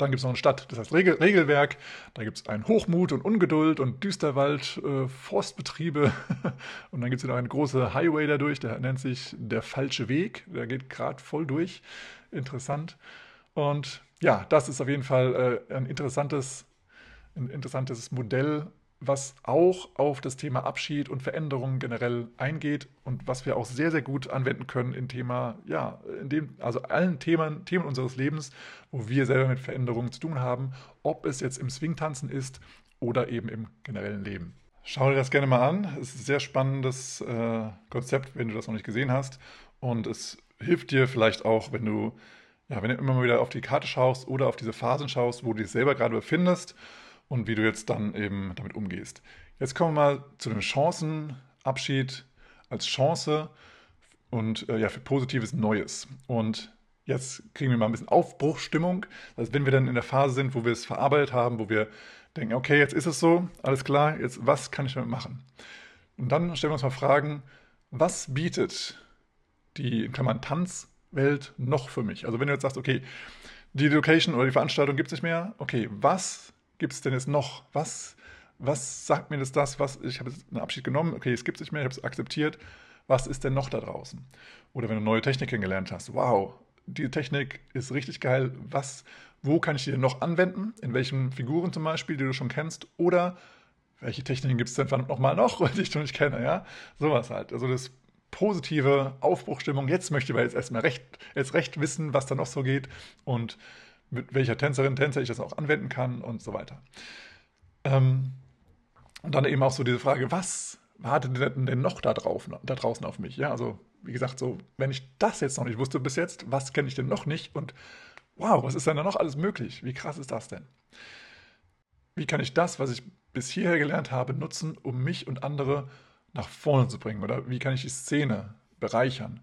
Dann gibt es noch eine Stadt, das heißt Regel, Regelwerk. Da gibt es einen Hochmut und Ungeduld und Düsterwald, äh, Forstbetriebe. und dann gibt es noch einen großen Highway dadurch, der nennt sich der falsche Weg. Der geht gerade voll durch. Interessant. Und ja, das ist auf jeden Fall äh, ein interessantes, ein interessantes Modell, was auch auf das Thema Abschied und Veränderungen generell eingeht und was wir auch sehr, sehr gut anwenden können in Thema, ja, in dem, also allen Themen, Themen unseres Lebens, wo wir selber mit Veränderungen zu tun haben, ob es jetzt im Swingtanzen ist oder eben im generellen Leben. Schau dir das gerne mal an. Es ist ein sehr spannendes äh, Konzept, wenn du das noch nicht gesehen hast. Und es hilft dir vielleicht auch, wenn du, ja, wenn du immer mal wieder auf die Karte schaust oder auf diese Phasen schaust, wo du dich selber gerade befindest und wie du jetzt dann eben damit umgehst. Jetzt kommen wir mal zu dem Chancenabschied als Chance und äh, ja, für positives Neues. Und jetzt kriegen wir mal ein bisschen Aufbruchsstimmung. Also wenn wir dann in der Phase sind, wo wir es verarbeitet haben, wo wir denken, okay, jetzt ist es so, alles klar, jetzt was kann ich damit machen? Und dann stellen wir uns mal Fragen, was bietet die in Klammern Tanzwelt noch für mich? Also wenn du jetzt sagst, okay, die Location oder die Veranstaltung gibt es nicht mehr, okay, was gibt es denn jetzt noch? Was, was sagt mir das das, was ich habe einen Abschied genommen, okay, es gibt es nicht mehr, ich habe es akzeptiert, was ist denn noch da draußen? Oder wenn du neue Technik kennengelernt hast, wow, die Technik ist richtig geil, was, wo kann ich die denn noch anwenden? In welchen Figuren zum Beispiel, die du schon kennst? Oder welche Techniken gibt es denn verdammt nochmal noch, die ich noch nicht kenne, ja? Sowas halt. Also das positive Aufbruchstimmung. Jetzt möchte ich aber jetzt erstmal recht, jetzt recht wissen, was da noch so geht und mit welcher Tänzerin, Tänzer ich das auch anwenden kann und so weiter. Ähm, und dann eben auch so diese Frage, was wartet denn noch da, drauf, da draußen auf mich? Ja, also wie gesagt, so, wenn ich das jetzt noch nicht wusste bis jetzt, was kenne ich denn noch nicht? Und wow, was ist denn da noch alles möglich? Wie krass ist das denn? Wie kann ich das, was ich bis hierher gelernt habe, nutzen, um mich und andere nach vorne zu bringen? Oder wie kann ich die Szene bereichern?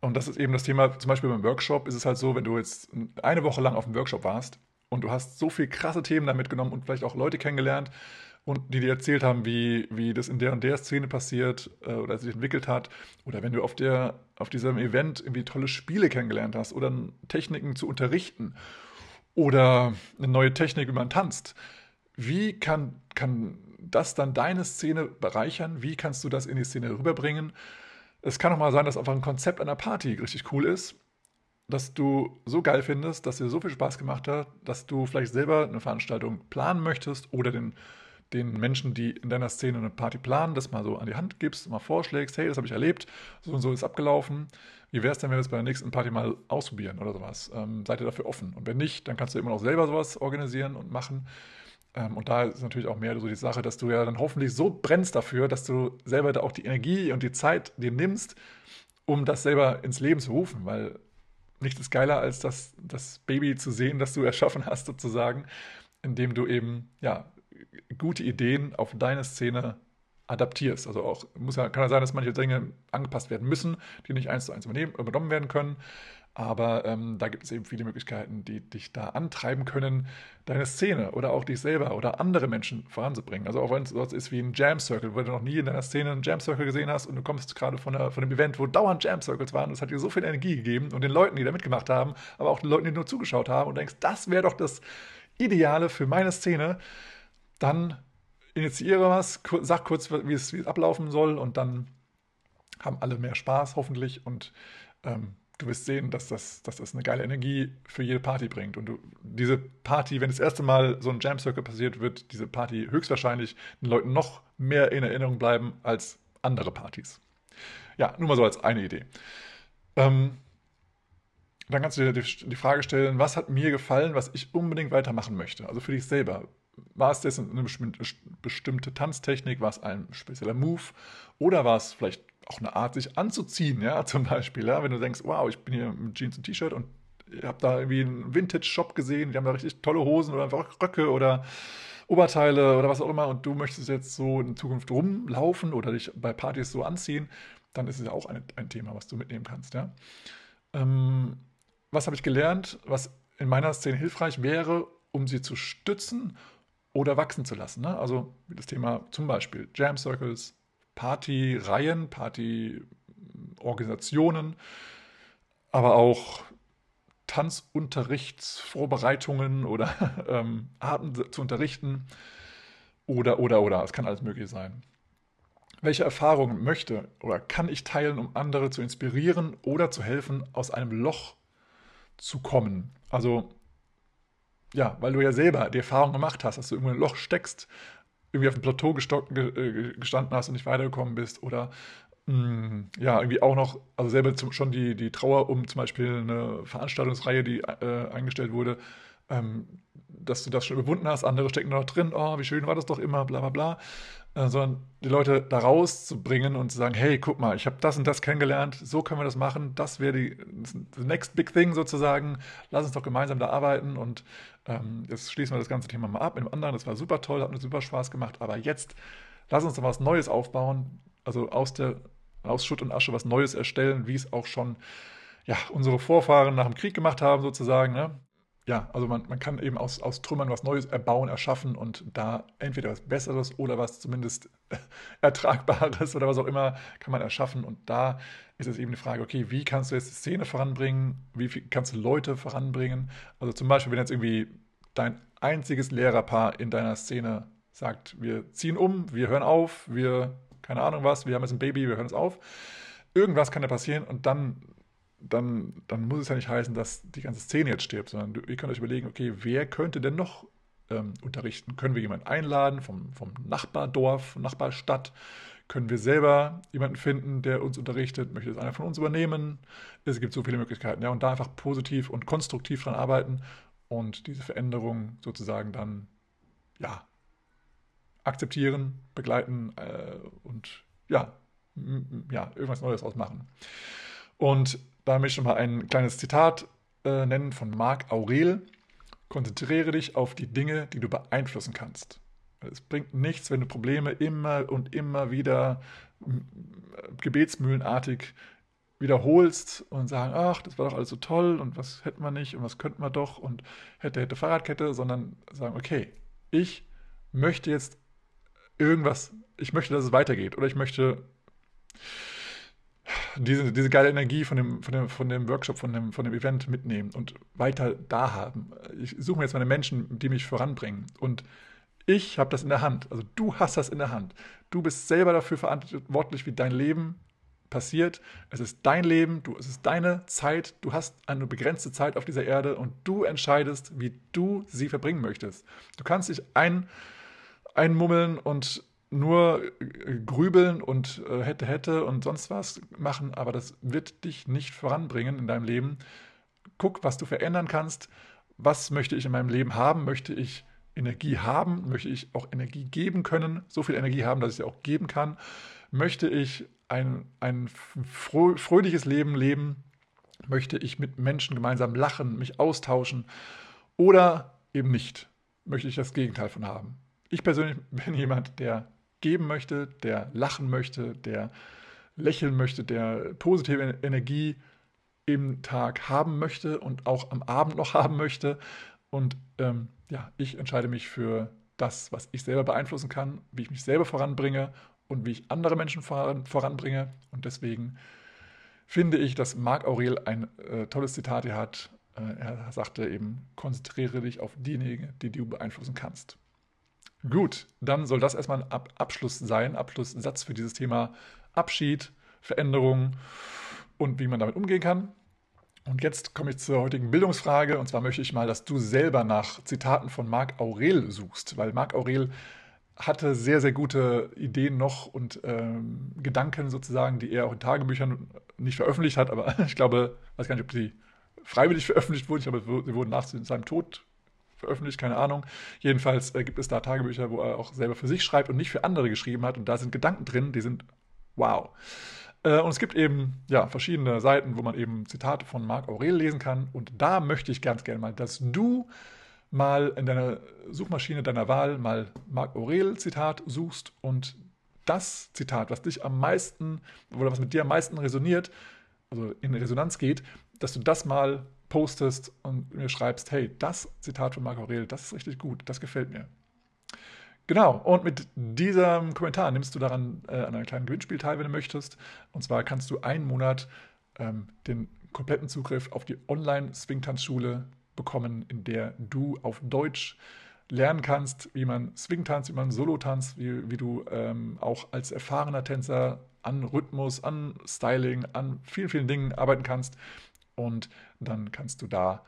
Und das ist eben das Thema, zum Beispiel beim Workshop ist es halt so, wenn du jetzt eine Woche lang auf dem Workshop warst und du hast so viele krasse Themen da mitgenommen und vielleicht auch Leute kennengelernt, und die dir erzählt haben, wie, wie das in der und der Szene passiert äh, oder sich entwickelt hat. Oder wenn du auf, der, auf diesem Event irgendwie tolle Spiele kennengelernt hast oder Techniken zu unterrichten oder eine neue Technik, wie man tanzt. Wie kann, kann das dann deine Szene bereichern? Wie kannst du das in die Szene rüberbringen? Es kann auch mal sein, dass einfach ein Konzept einer Party richtig cool ist, dass du so geil findest, dass dir so viel Spaß gemacht hat, dass du vielleicht selber eine Veranstaltung planen möchtest oder den den Menschen, die in deiner Szene eine Party planen, das mal so an die Hand gibst, mal vorschlägst, hey, das habe ich erlebt, so und so ist abgelaufen. Wie wäre es denn, wenn wir es bei der nächsten Party mal ausprobieren oder sowas? Ähm, seid ihr dafür offen? Und wenn nicht, dann kannst du immer noch selber sowas organisieren und machen. Ähm, und da ist natürlich auch mehr so die Sache, dass du ja dann hoffentlich so brennst dafür, dass du selber da auch die Energie und die Zeit dir nimmst, um das selber ins Leben zu rufen, weil nichts ist geiler, als das, das Baby zu sehen, das du erschaffen hast, sozusagen, indem du eben ja, gute Ideen auf deine Szene adaptierst. Also auch muss ja, kann ja sein, dass manche Dinge angepasst werden müssen, die nicht eins zu eins übernommen werden können. Aber ähm, da gibt es eben viele Möglichkeiten, die dich da antreiben können, deine Szene oder auch dich selber oder andere Menschen voranzubringen. Also auch wenn es sowas ist wie ein Jam Circle, wo du noch nie in deiner Szene einen Jam Circle gesehen hast und du kommst gerade von, von einem Event, wo dauernd Jam Circles waren, und es hat dir so viel Energie gegeben und den Leuten, die da mitgemacht haben, aber auch den Leuten, die nur zugeschaut haben und denkst, das wäre doch das Ideale für meine Szene dann initiiere was, sag kurz, wie es, wie es ablaufen soll und dann haben alle mehr Spaß hoffentlich und ähm, du wirst sehen, dass das, dass das eine geile Energie für jede Party bringt. Und du, diese Party, wenn das erste Mal so ein Jam Circle passiert, wird diese Party höchstwahrscheinlich den Leuten noch mehr in Erinnerung bleiben als andere Partys. Ja, nur mal so als eine Idee. Ähm, dann kannst du dir die, Frage stellen, was hat mir gefallen, was ich unbedingt weitermachen möchte? Also für dich selber war es das eine bestimmte Tanztechnik, war es ein spezieller Move oder war es vielleicht auch eine Art, sich anzuziehen, ja, zum Beispiel, ja, wenn du denkst, wow, ich bin hier mit Jeans und T-Shirt und habe da irgendwie einen Vintage-Shop gesehen, die haben da richtig tolle Hosen oder einfach Röcke oder Oberteile oder was auch immer und du möchtest jetzt so in Zukunft rumlaufen oder dich bei Partys so anziehen, dann ist es ja auch ein, ein Thema, was du mitnehmen kannst, ja. Ähm, was habe ich gelernt, was in meiner Szene hilfreich wäre, um sie zu stützen oder wachsen zu lassen. Ne? Also das Thema zum Beispiel Jam Circles, Partyreihen, Partyorganisationen, aber auch Tanzunterrichtsvorbereitungen oder ähm, Arten zu unterrichten oder, oder, oder. Es kann alles möglich sein. Welche Erfahrungen möchte oder kann ich teilen, um andere zu inspirieren oder zu helfen, aus einem Loch zu kommen? Also ja, weil du ja selber die Erfahrung gemacht hast, dass du irgendwo in ein Loch steckst, irgendwie auf dem Plateau äh, gestanden hast und nicht weitergekommen bist oder mh, mm, ja, irgendwie auch noch, also selber zum, schon die, die Trauer um zum Beispiel eine Veranstaltungsreihe, die äh, eingestellt wurde, ähm, dass du das schon überwunden hast, andere stecken noch drin, oh, wie schön war das doch immer, bla bla bla. Äh, sondern die Leute da rauszubringen und zu sagen, hey, guck mal, ich habe das und das kennengelernt, so können wir das machen, das wäre die the next big thing sozusagen, lass uns doch gemeinsam da arbeiten und ähm, jetzt schließen wir das ganze Thema mal ab mit dem anderen, das war super toll, hat mir super Spaß gemacht, aber jetzt lass uns doch was Neues aufbauen, also aus der aus Schutt und Asche was Neues erstellen, wie es auch schon ja, unsere Vorfahren nach dem Krieg gemacht haben, sozusagen. Ne? Ja, also man, man kann eben aus, aus Trümmern was Neues erbauen, erschaffen und da entweder was Besseres oder was zumindest Ertragbares oder was auch immer kann man erschaffen. Und da ist es eben die Frage, okay, wie kannst du jetzt die Szene voranbringen? Wie kannst du Leute voranbringen? Also zum Beispiel, wenn jetzt irgendwie dein einziges Lehrerpaar in deiner Szene sagt, wir ziehen um, wir hören auf, wir, keine Ahnung was, wir haben jetzt ein Baby, wir hören es auf. Irgendwas kann da passieren und dann, dann, dann muss es ja nicht heißen, dass die ganze Szene jetzt stirbt, sondern ihr könnt euch überlegen, okay, wer könnte denn noch ähm, unterrichten? Können wir jemanden einladen vom, vom Nachbardorf, Nachbarstadt? Können wir selber jemanden finden, der uns unterrichtet? Möchte es einer von uns übernehmen? Es gibt so viele Möglichkeiten. Ja, und da einfach positiv und konstruktiv dran arbeiten und diese Veränderung sozusagen dann ja, akzeptieren, begleiten äh, und ja, ja, irgendwas Neues ausmachen. Und da möchte ich schon mal ein kleines Zitat äh, nennen von Marc Aurel. Konzentriere dich auf die Dinge, die du beeinflussen kannst. Es bringt nichts, wenn du Probleme immer und immer wieder gebetsmühlenartig wiederholst und sagen, ach, das war doch alles so toll und was hätten wir nicht und was könnten wir doch und hätte, hätte Fahrradkette, sondern sagen, okay, ich möchte jetzt irgendwas, ich möchte, dass es weitergeht oder ich möchte diese, diese geile Energie von dem, von, dem, von dem Workshop, von dem, von dem Event mitnehmen und weiter da haben. Ich suche mir jetzt meine Menschen, die mich voranbringen. Und ich habe das in der Hand. Also du hast das in der Hand. Du bist selber dafür verantwortlich, wie dein Leben passiert. Es ist dein Leben, du, es ist deine Zeit. Du hast eine begrenzte Zeit auf dieser Erde und du entscheidest, wie du sie verbringen möchtest. Du kannst dich ein, einmummeln und nur äh, grübeln und äh, hätte, hätte und sonst was machen, aber das wird dich nicht voranbringen in deinem Leben. Guck, was du verändern kannst. Was möchte ich in meinem Leben haben? Möchte ich Energie haben? Möchte ich auch Energie geben können? So viel Energie haben, dass ich sie auch geben kann? Möchte ich ein, ein fröhliches Leben leben? Möchte ich mit Menschen gemeinsam lachen, mich austauschen? Oder eben nicht? Möchte ich das Gegenteil von haben? Ich persönlich bin jemand, der geben möchte, der lachen möchte, der lächeln möchte, der positive Energie im Tag haben möchte und auch am Abend noch haben möchte. Und ähm, ja, ich entscheide mich für das, was ich selber beeinflussen kann, wie ich mich selber voranbringe und wie ich andere Menschen voran, voranbringe. Und deswegen finde ich, dass Marc Aurel ein äh, tolles Zitat hier hat. Äh, er sagte eben, konzentriere dich auf diejenigen, die du beeinflussen kannst. Gut, dann soll das erstmal ein Ab Abschluss sein, Abschlusssatz für dieses Thema Abschied, Veränderung und wie man damit umgehen kann. Und jetzt komme ich zur heutigen Bildungsfrage. Und zwar möchte ich mal, dass du selber nach Zitaten von Marc Aurel suchst, weil Marc Aurel hatte sehr, sehr gute Ideen noch und ähm, Gedanken sozusagen, die er auch in Tagebüchern nicht veröffentlicht hat. Aber ich glaube, ich weiß gar nicht, ob sie freiwillig veröffentlicht wurden. Ich glaube, sie wurden nach seinem Tod veröffentlicht, keine Ahnung. Jedenfalls äh, gibt es da Tagebücher, wo er auch selber für sich schreibt und nicht für andere geschrieben hat. Und da sind Gedanken drin, die sind wow. Äh, und es gibt eben ja, verschiedene Seiten, wo man eben Zitate von Marc Aurel lesen kann. Und da möchte ich ganz gerne mal, dass du mal in deiner Suchmaschine deiner Wahl mal Marc Aurel Zitat suchst und das Zitat, was dich am meisten oder was mit dir am meisten resoniert, also in Resonanz geht, dass du das mal postest und mir schreibst, hey, das Zitat von Marco Aurel, das ist richtig gut, das gefällt mir. Genau, und mit diesem Kommentar nimmst du daran äh, an einem kleinen Gewinnspiel teil, wenn du möchtest. Und zwar kannst du einen Monat ähm, den kompletten Zugriff auf die Online-Swingtanzschule bekommen, in der du auf Deutsch lernen kannst, wie man Swing tanzt, wie man Solo tanzt, wie, wie du ähm, auch als erfahrener Tänzer an Rhythmus, an Styling, an vielen, vielen Dingen arbeiten kannst und dann kannst du da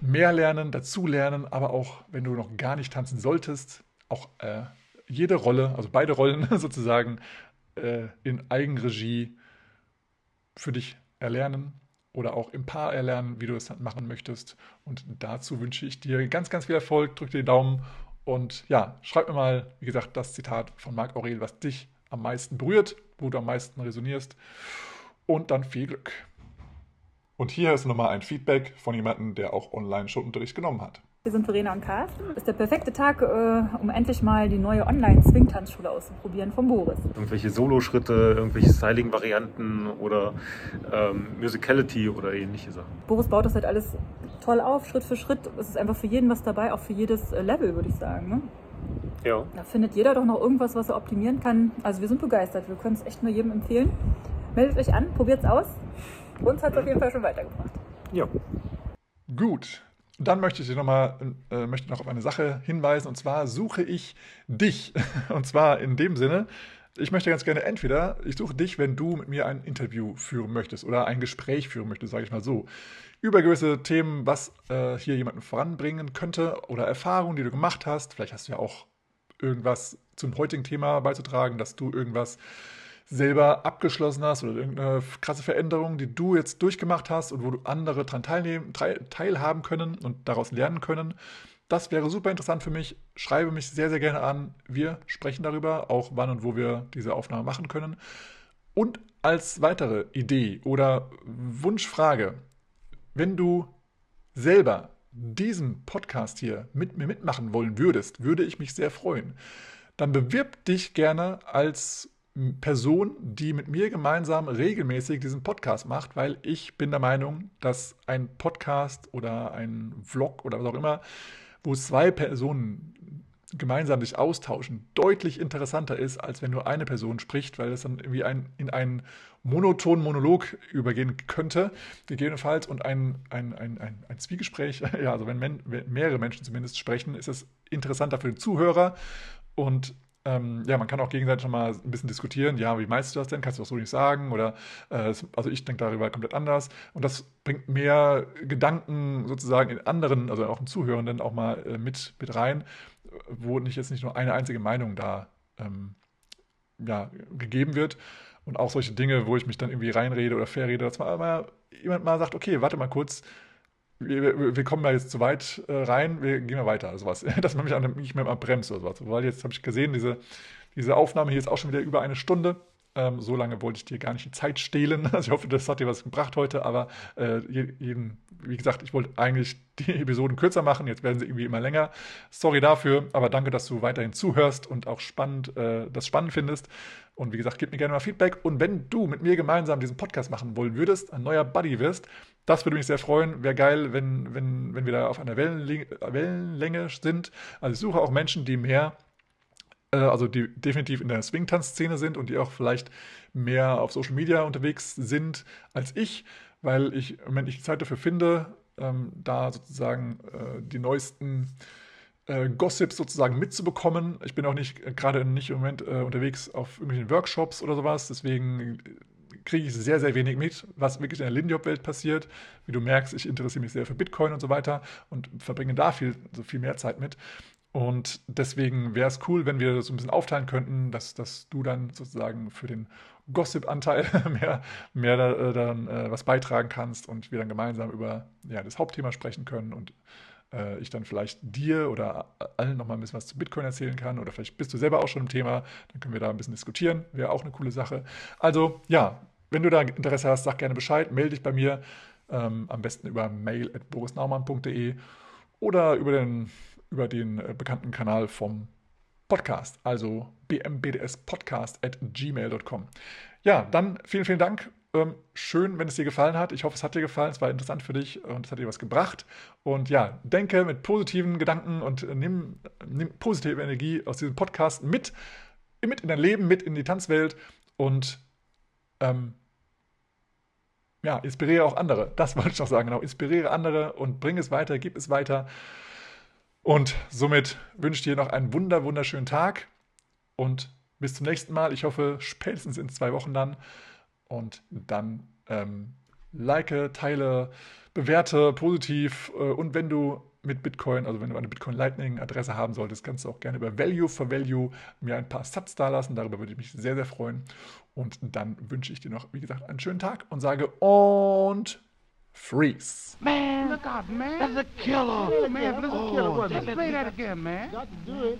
mehr lernen, dazu lernen, aber auch wenn du noch gar nicht tanzen solltest, auch äh, jede Rolle, also beide Rollen sozusagen äh, in Eigenregie für dich erlernen oder auch im Paar erlernen, wie du es machen möchtest. Und dazu wünsche ich dir ganz, ganz viel Erfolg. Drück dir die Daumen und ja, schreib mir mal, wie gesagt, das Zitat von Marc Aurel, was dich am meisten berührt, wo du am meisten resonierst. Und dann viel Glück. Und hier ist nochmal ein Feedback von jemandem, der auch online schon Unterricht genommen hat. Wir sind Verena und Carsten. Ist der perfekte Tag, äh, um endlich mal die neue Online-Swing-Tanzschule auszuprobieren von Boris. Irgendwelche Soloschritte, irgendwelche Styling-Varianten oder ähm, Musicality oder ähnliche Sachen. Boris baut das halt alles toll auf, Schritt für Schritt. Es ist einfach für jeden was dabei, auch für jedes äh, Level, würde ich sagen. Ne? Ja. Da findet jeder doch noch irgendwas, was er optimieren kann. Also wir sind begeistert. Wir können es echt nur jedem empfehlen. Meldet euch an, probiert es aus. Uns hat es auf jeden Fall schon weitergebracht. Ja. Gut. Dann möchte ich noch mal äh, möchte noch auf eine Sache hinweisen und zwar suche ich dich und zwar in dem Sinne, ich möchte ganz gerne entweder ich suche dich, wenn du mit mir ein Interview führen möchtest oder ein Gespräch führen möchtest, sage ich mal so, über gewisse Themen, was äh, hier jemanden voranbringen könnte oder Erfahrungen, die du gemacht hast. Vielleicht hast du ja auch irgendwas zum heutigen Thema beizutragen, dass du irgendwas selber abgeschlossen hast oder irgendeine krasse Veränderung, die du jetzt durchgemacht hast und wo du andere daran teilnehmen, teilhaben können und daraus lernen können. Das wäre super interessant für mich. Schreibe mich sehr, sehr gerne an. Wir sprechen darüber, auch wann und wo wir diese Aufnahme machen können. Und als weitere Idee oder Wunschfrage, wenn du selber diesen Podcast hier mit mir mitmachen wollen würdest, würde ich mich sehr freuen. Dann bewirb dich gerne als Person, die mit mir gemeinsam regelmäßig diesen Podcast macht, weil ich bin der Meinung, dass ein Podcast oder ein Vlog oder was auch immer, wo zwei Personen gemeinsam sich austauschen, deutlich interessanter ist, als wenn nur eine Person spricht, weil es dann irgendwie ein, in einen monotonen Monolog übergehen könnte, gegebenenfalls, und ein, ein, ein, ein, ein Zwiegespräch, ja, also wenn, men, wenn mehrere Menschen zumindest sprechen, ist es interessanter für den Zuhörer. Und ähm, ja, man kann auch gegenseitig schon mal ein bisschen diskutieren. Ja, wie meinst du das denn? Kannst du das so nicht sagen? Oder äh, also ich denke darüber komplett anders. Und das bringt mehr Gedanken sozusagen in anderen, also auch in Zuhörenden auch mal äh, mit, mit rein, wo nicht jetzt nicht nur eine einzige Meinung da ähm, ja, gegeben wird. Und auch solche Dinge, wo ich mich dann irgendwie reinrede oder verrede, dass mal, mal jemand mal sagt, okay, warte mal kurz, wir, wir, kommen da jetzt zu weit äh, rein, wir gehen mal weiter, sowas. Dass man mich an, nicht mehr mal bremst oder sowas. Weil jetzt habe ich gesehen, diese, diese Aufnahme hier ist auch schon wieder über eine Stunde. Ähm, so lange wollte ich dir gar nicht die Zeit stehlen. Also ich hoffe, das hat dir was gebracht heute, aber äh, jeden, wie gesagt, ich wollte eigentlich die Episoden kürzer machen, jetzt werden sie irgendwie immer länger. Sorry dafür, aber danke, dass du weiterhin zuhörst und auch spannend, äh, das spannend findest. Und wie gesagt, gib mir gerne mal Feedback. Und wenn du mit mir gemeinsam diesen Podcast machen wollen würdest, ein neuer Buddy wirst, das würde mich sehr freuen. Wäre geil, wenn, wenn, wenn wir da auf einer Wellenlänge, Wellenlänge sind. Also ich suche auch Menschen, die mehr, äh, also die definitiv in der Swing-Tanz-Szene sind und die auch vielleicht mehr auf Social Media unterwegs sind als ich, weil ich, wenn ich Zeit dafür finde, ähm, da sozusagen äh, die neuesten äh, Gossips sozusagen mitzubekommen. Ich bin auch nicht äh, gerade nicht im Moment äh, unterwegs auf irgendwelchen Workshops oder sowas, deswegen kriege ich sehr, sehr wenig mit, was wirklich in der Lindyop-Welt passiert. Wie du merkst, ich interessiere mich sehr für Bitcoin und so weiter und verbringe da viel, so viel mehr Zeit mit. Und deswegen wäre es cool, wenn wir das so ein bisschen aufteilen könnten, dass, dass du dann sozusagen für den Gossip-Anteil mehr, mehr da, äh, dann äh, was beitragen kannst und wir dann gemeinsam über ja, das Hauptthema sprechen können und äh, ich dann vielleicht dir oder allen nochmal ein bisschen was zu Bitcoin erzählen kann oder vielleicht bist du selber auch schon im Thema, dann können wir da ein bisschen diskutieren, wäre auch eine coole Sache. Also ja, wenn du da Interesse hast, sag gerne Bescheid, melde dich bei mir, ähm, am besten über mail.borisnaumann.de oder über den, über den äh, bekannten Kanal vom Podcast, also bmbdspodcast at gmail.com. Ja, dann vielen, vielen Dank ähm, schön, wenn es dir gefallen hat. Ich hoffe, es hat dir gefallen. Es war interessant für dich und es hat dir was gebracht. Und ja, denke mit positiven Gedanken und äh, nimm, nimm positive Energie aus diesem Podcast mit, mit in dein Leben, mit in die Tanzwelt und ähm, ja, inspiriere auch andere. Das wollte ich noch sagen. Genau, inspiriere andere und bring es weiter, gib es weiter. Und somit wünsche ich dir noch einen wunder, wunderschönen Tag und bis zum nächsten Mal. Ich hoffe, spätestens in zwei Wochen dann und dann ähm, like, teile, bewerte positiv äh, und wenn du mit Bitcoin, also wenn du eine Bitcoin Lightning Adresse haben solltest, kannst du auch gerne über Value for Value mir ein paar Subs da lassen. Darüber würde ich mich sehr, sehr freuen. Und dann wünsche ich dir noch, wie gesagt, einen schönen Tag und sage und freeze. Man, look out, man. That's a killer. man, that's a killer. Oh, Let's play that again, man. Got to do it.